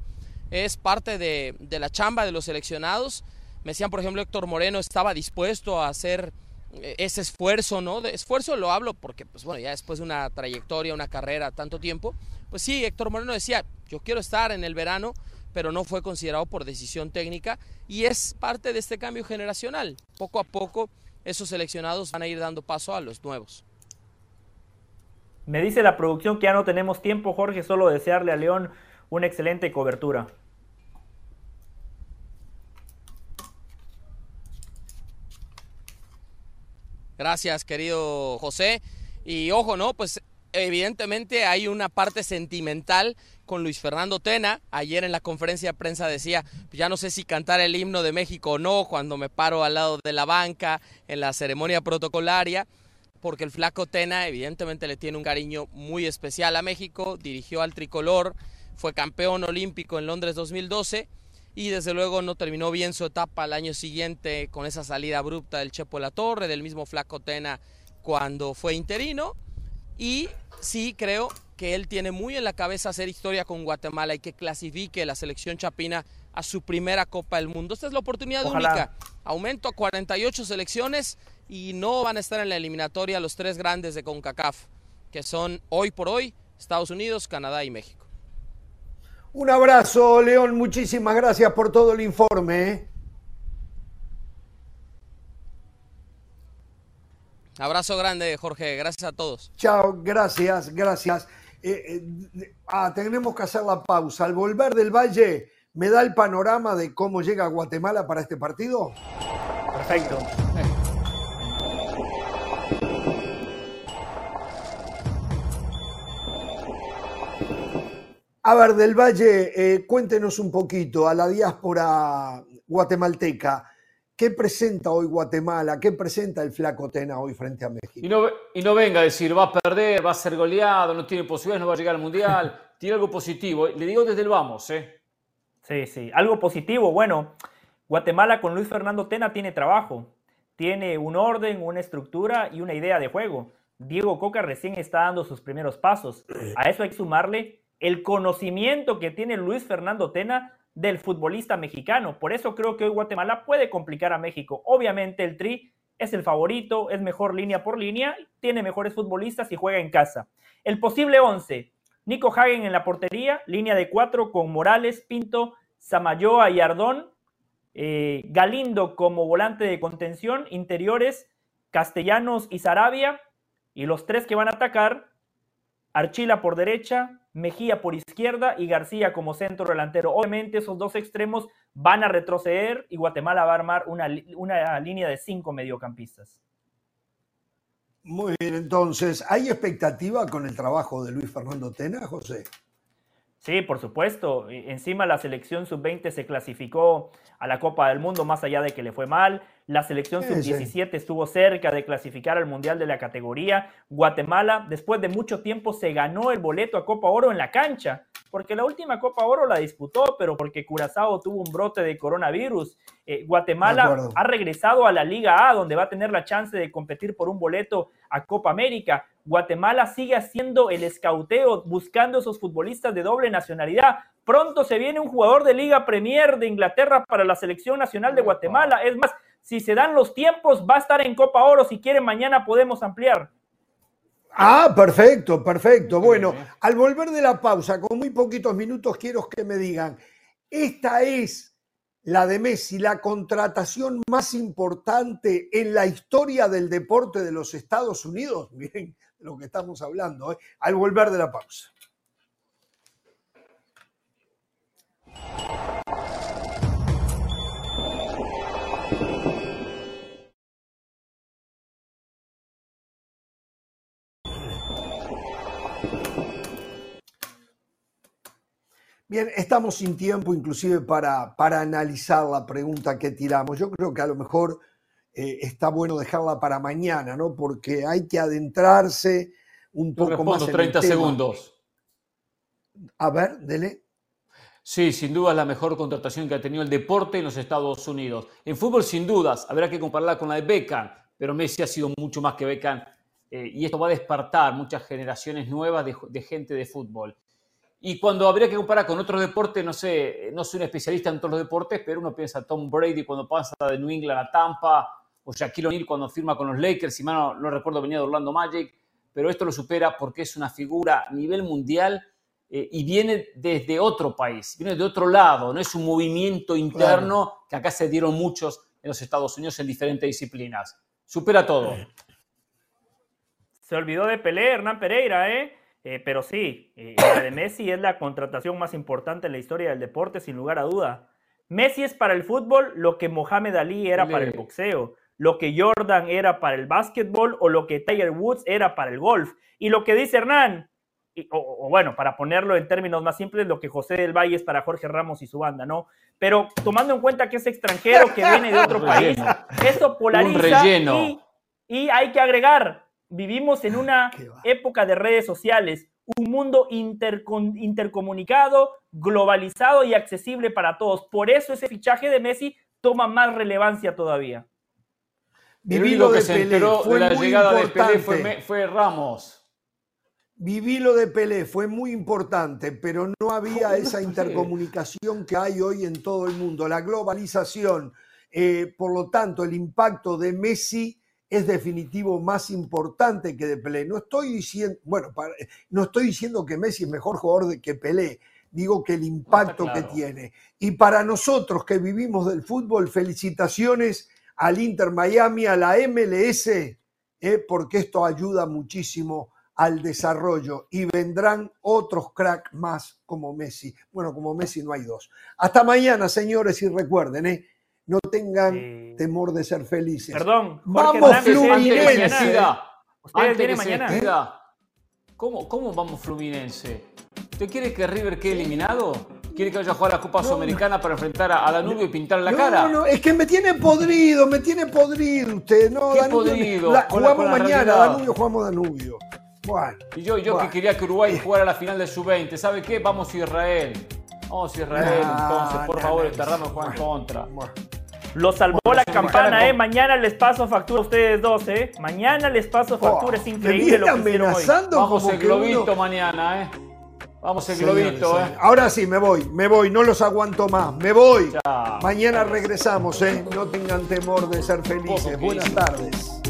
Speaker 10: es parte de, de la chamba de los seleccionados. Me decían, por ejemplo, Héctor Moreno estaba dispuesto a hacer ese esfuerzo, ¿no? De esfuerzo lo hablo porque, pues bueno, ya después de una trayectoria, una carrera, tanto tiempo, pues sí, Héctor Moreno decía, yo quiero estar en el verano, pero no fue considerado por decisión técnica y es parte de este cambio generacional. Poco a poco esos seleccionados van a ir dando paso a los nuevos.
Speaker 3: Me dice la producción que ya no tenemos tiempo, Jorge, solo desearle a León una excelente cobertura.
Speaker 10: Gracias, querido José. Y ojo, ¿no? Pues evidentemente hay una parte sentimental con Luis Fernando Tena. Ayer en la conferencia de prensa decía, ya no sé si cantar el himno de México o no cuando me paro al lado de la banca en la ceremonia protocolaria, porque el flaco Tena evidentemente le tiene un cariño muy especial a México, dirigió al tricolor, fue campeón olímpico en Londres 2012 y desde luego no terminó bien su etapa al año siguiente con esa salida abrupta del Chepo de la Torre, del mismo flaco Tena cuando fue interino y sí creo que él tiene muy en la cabeza hacer historia con Guatemala y que clasifique la selección chapina a su primera Copa del Mundo. Esta es la oportunidad única. Aumento a 48 selecciones y no van a estar en la eliminatoria los tres grandes de CONCACAF, que son hoy por hoy Estados Unidos, Canadá y México.
Speaker 1: Un abrazo, León. Muchísimas gracias por todo el informe. ¿eh?
Speaker 10: Abrazo grande, Jorge. Gracias a todos.
Speaker 1: Chao, gracias, gracias. Eh, eh, ah, tenemos que hacer la pausa. Al volver del Valle, ¿me da el panorama de cómo llega Guatemala para este partido?
Speaker 3: Perfecto.
Speaker 1: A ver, del Valle, eh, cuéntenos un poquito a la diáspora guatemalteca. ¿Qué presenta hoy Guatemala? ¿Qué presenta el flaco Tena hoy frente a México?
Speaker 2: Y no, y no venga a decir, va a perder, va a ser goleado, no tiene posibilidades, no va a llegar al Mundial. <laughs> tiene algo positivo. Le digo desde el vamos, ¿eh?
Speaker 3: Sí, sí. Algo positivo. Bueno, Guatemala con Luis Fernando Tena tiene trabajo. Tiene un orden, una estructura y una idea de juego. Diego Coca recién está dando sus primeros pasos. A eso hay que sumarle el conocimiento que tiene Luis Fernando Tena del futbolista mexicano. Por eso creo que hoy Guatemala puede complicar a México. Obviamente el Tri es el favorito, es mejor línea por línea, tiene mejores futbolistas y juega en casa. El posible 11, Nico Hagen en la portería, línea de cuatro con Morales, Pinto, Samayoa y Ardón, eh, Galindo como volante de contención, interiores, Castellanos y Sarabia, y los tres que van a atacar, Archila por derecha, Mejía por izquierda y García como centro delantero. Obviamente esos dos extremos van a retroceder y Guatemala va a armar una, una línea de cinco mediocampistas.
Speaker 1: Muy bien, entonces, ¿hay expectativa con el trabajo de Luis Fernando Tena, José?
Speaker 3: Sí, por supuesto. E, encima la selección sub-20 se clasificó a la Copa del Mundo, más allá de que le fue mal. La selección sub-17 estuvo cerca de clasificar al Mundial de la categoría. Guatemala, después de mucho tiempo, se ganó el boleto a Copa Oro en la cancha, porque la última Copa Oro la disputó, pero porque Curazao tuvo un brote de coronavirus. Eh, Guatemala ha regresado a la Liga A, donde va a tener la chance de competir por un boleto a Copa América. Guatemala sigue haciendo el escauteo, buscando esos futbolistas de doble nacionalidad. Pronto se viene un jugador de Liga Premier de Inglaterra para la selección nacional de Guatemala. Es más, si se dan los tiempos, va a estar en Copa Oro. Si quieren, mañana podemos ampliar.
Speaker 1: Ah, perfecto, perfecto. Bueno, al volver de la pausa, con muy poquitos minutos, quiero que me digan, esta es la de Messi, la contratación más importante en la historia del deporte de los Estados Unidos. <laughs> Miren lo que estamos hablando, ¿eh? al volver de la pausa. Bien, estamos sin tiempo inclusive para, para analizar la pregunta que tiramos. Yo creo que a lo mejor eh, está bueno dejarla para mañana, ¿no? Porque hay que adentrarse un poco más. En
Speaker 2: 30 segundos.
Speaker 1: A ver, dele.
Speaker 2: Sí, sin duda es la mejor contratación que ha tenido el deporte en los Estados Unidos. En fútbol, sin dudas, habrá que compararla con la de Beckham, pero Messi ha sido mucho más que Beckham eh, y esto va a despertar muchas generaciones nuevas de gente de fútbol. Y cuando habría que comparar con otros deportes, no sé, no soy un especialista en todos los deportes, pero uno piensa Tom Brady cuando pasa de New England a Tampa, o Shaquille O'Neal cuando firma con los Lakers, si mal no, recuerdo venía de Orlando Magic, pero esto lo supera porque es una figura a nivel mundial eh, y viene desde otro país, viene de otro lado, no es un movimiento interno que acá se dieron muchos en los Estados Unidos en diferentes disciplinas. Supera todo.
Speaker 3: Se olvidó de Pelé, Hernán Pereira, ¿eh? Eh, pero sí, eh, la de Messi es la contratación más importante en la historia del deporte, sin lugar a duda. Messi es para el fútbol lo que Mohamed Ali era para el boxeo, lo que Jordan era para el básquetbol o lo que Tiger Woods era para el golf. Y lo que dice Hernán, o, bueno, para ponerlo en términos más simples, lo que José del Valle es para Jorge Ramos y su banda, ¿no? Pero tomando en cuenta que es extranjero, que viene de otro país, eso polariza y, y hay que agregar, vivimos en una época de redes sociales, un mundo intercomunicado, globalizado y accesible para todos. Por eso ese fichaje de Messi toma más relevancia todavía.
Speaker 2: Viví lo de Pelé, fue la llegada de Pelé fue, Ramos.
Speaker 1: Viví lo de Pelé, fue muy importante, pero no había esa <laughs> intercomunicación que hay hoy en todo el mundo, la globalización. Eh, por lo tanto, el impacto de Messi es definitivo más importante que de Pelé. No estoy diciendo, bueno, no estoy diciendo que Messi es mejor jugador de que Pelé, digo que el impacto que tiene. Y para nosotros que vivimos del fútbol, felicitaciones al Inter Miami, a la MLS, eh, porque esto ayuda muchísimo al desarrollo y vendrán otros cracks más como Messi. Bueno, como Messi no hay dos. Hasta mañana, señores, y recuerden, ¿eh? No tengan temor de ser felices.
Speaker 3: Perdón,
Speaker 1: vamos Fluminense.
Speaker 2: Mañana. ¿Cómo, ¿Cómo vamos Fluminense? ¿Usted quiere que River quede eliminado? quiere que vaya a jugar la Copa Sudamericana para enfrentar a, Danubio y pintarle la
Speaker 1: no,
Speaker 2: cara.
Speaker 1: No, no, es que me tiene podrido, me tiene podrido usted. No,
Speaker 2: ¿Qué
Speaker 1: Danubio,
Speaker 2: podrido?
Speaker 1: la-
Speaker 2: Con la-
Speaker 1: jugamos
Speaker 2: con la
Speaker 1: mañana,
Speaker 2: realidad.
Speaker 1: Danubio, jugamos Danubio. Bueno.
Speaker 2: Y yo, yo
Speaker 1: bueno.
Speaker 2: que quería que Uruguay jugara la final del sub-20, ¿sabe qué? Vamos a Israel. Vamos a Israel,
Speaker 1: No,
Speaker 2: entonces, por
Speaker 1: no,
Speaker 2: favor,
Speaker 1: no,
Speaker 2: juega en contra.
Speaker 3: Lo salvó
Speaker 2: Bueno,
Speaker 3: la campana, ¿eh? Mañana les paso factura a ustedes dos, ¿eh? Mañana les paso factura. es
Speaker 1: me
Speaker 3: increíble lo que hicieron hoy.
Speaker 1: amenazando
Speaker 2: Vamos el globito
Speaker 1: uno-
Speaker 2: mañana, ¿eh? Vamos el globito. ¿eh?
Speaker 1: Ahora sí, me voy, me voy, no los aguanto más, me voy. Mañana regresamos, ¿eh? No tengan temor de ser felices. Buenas tardes.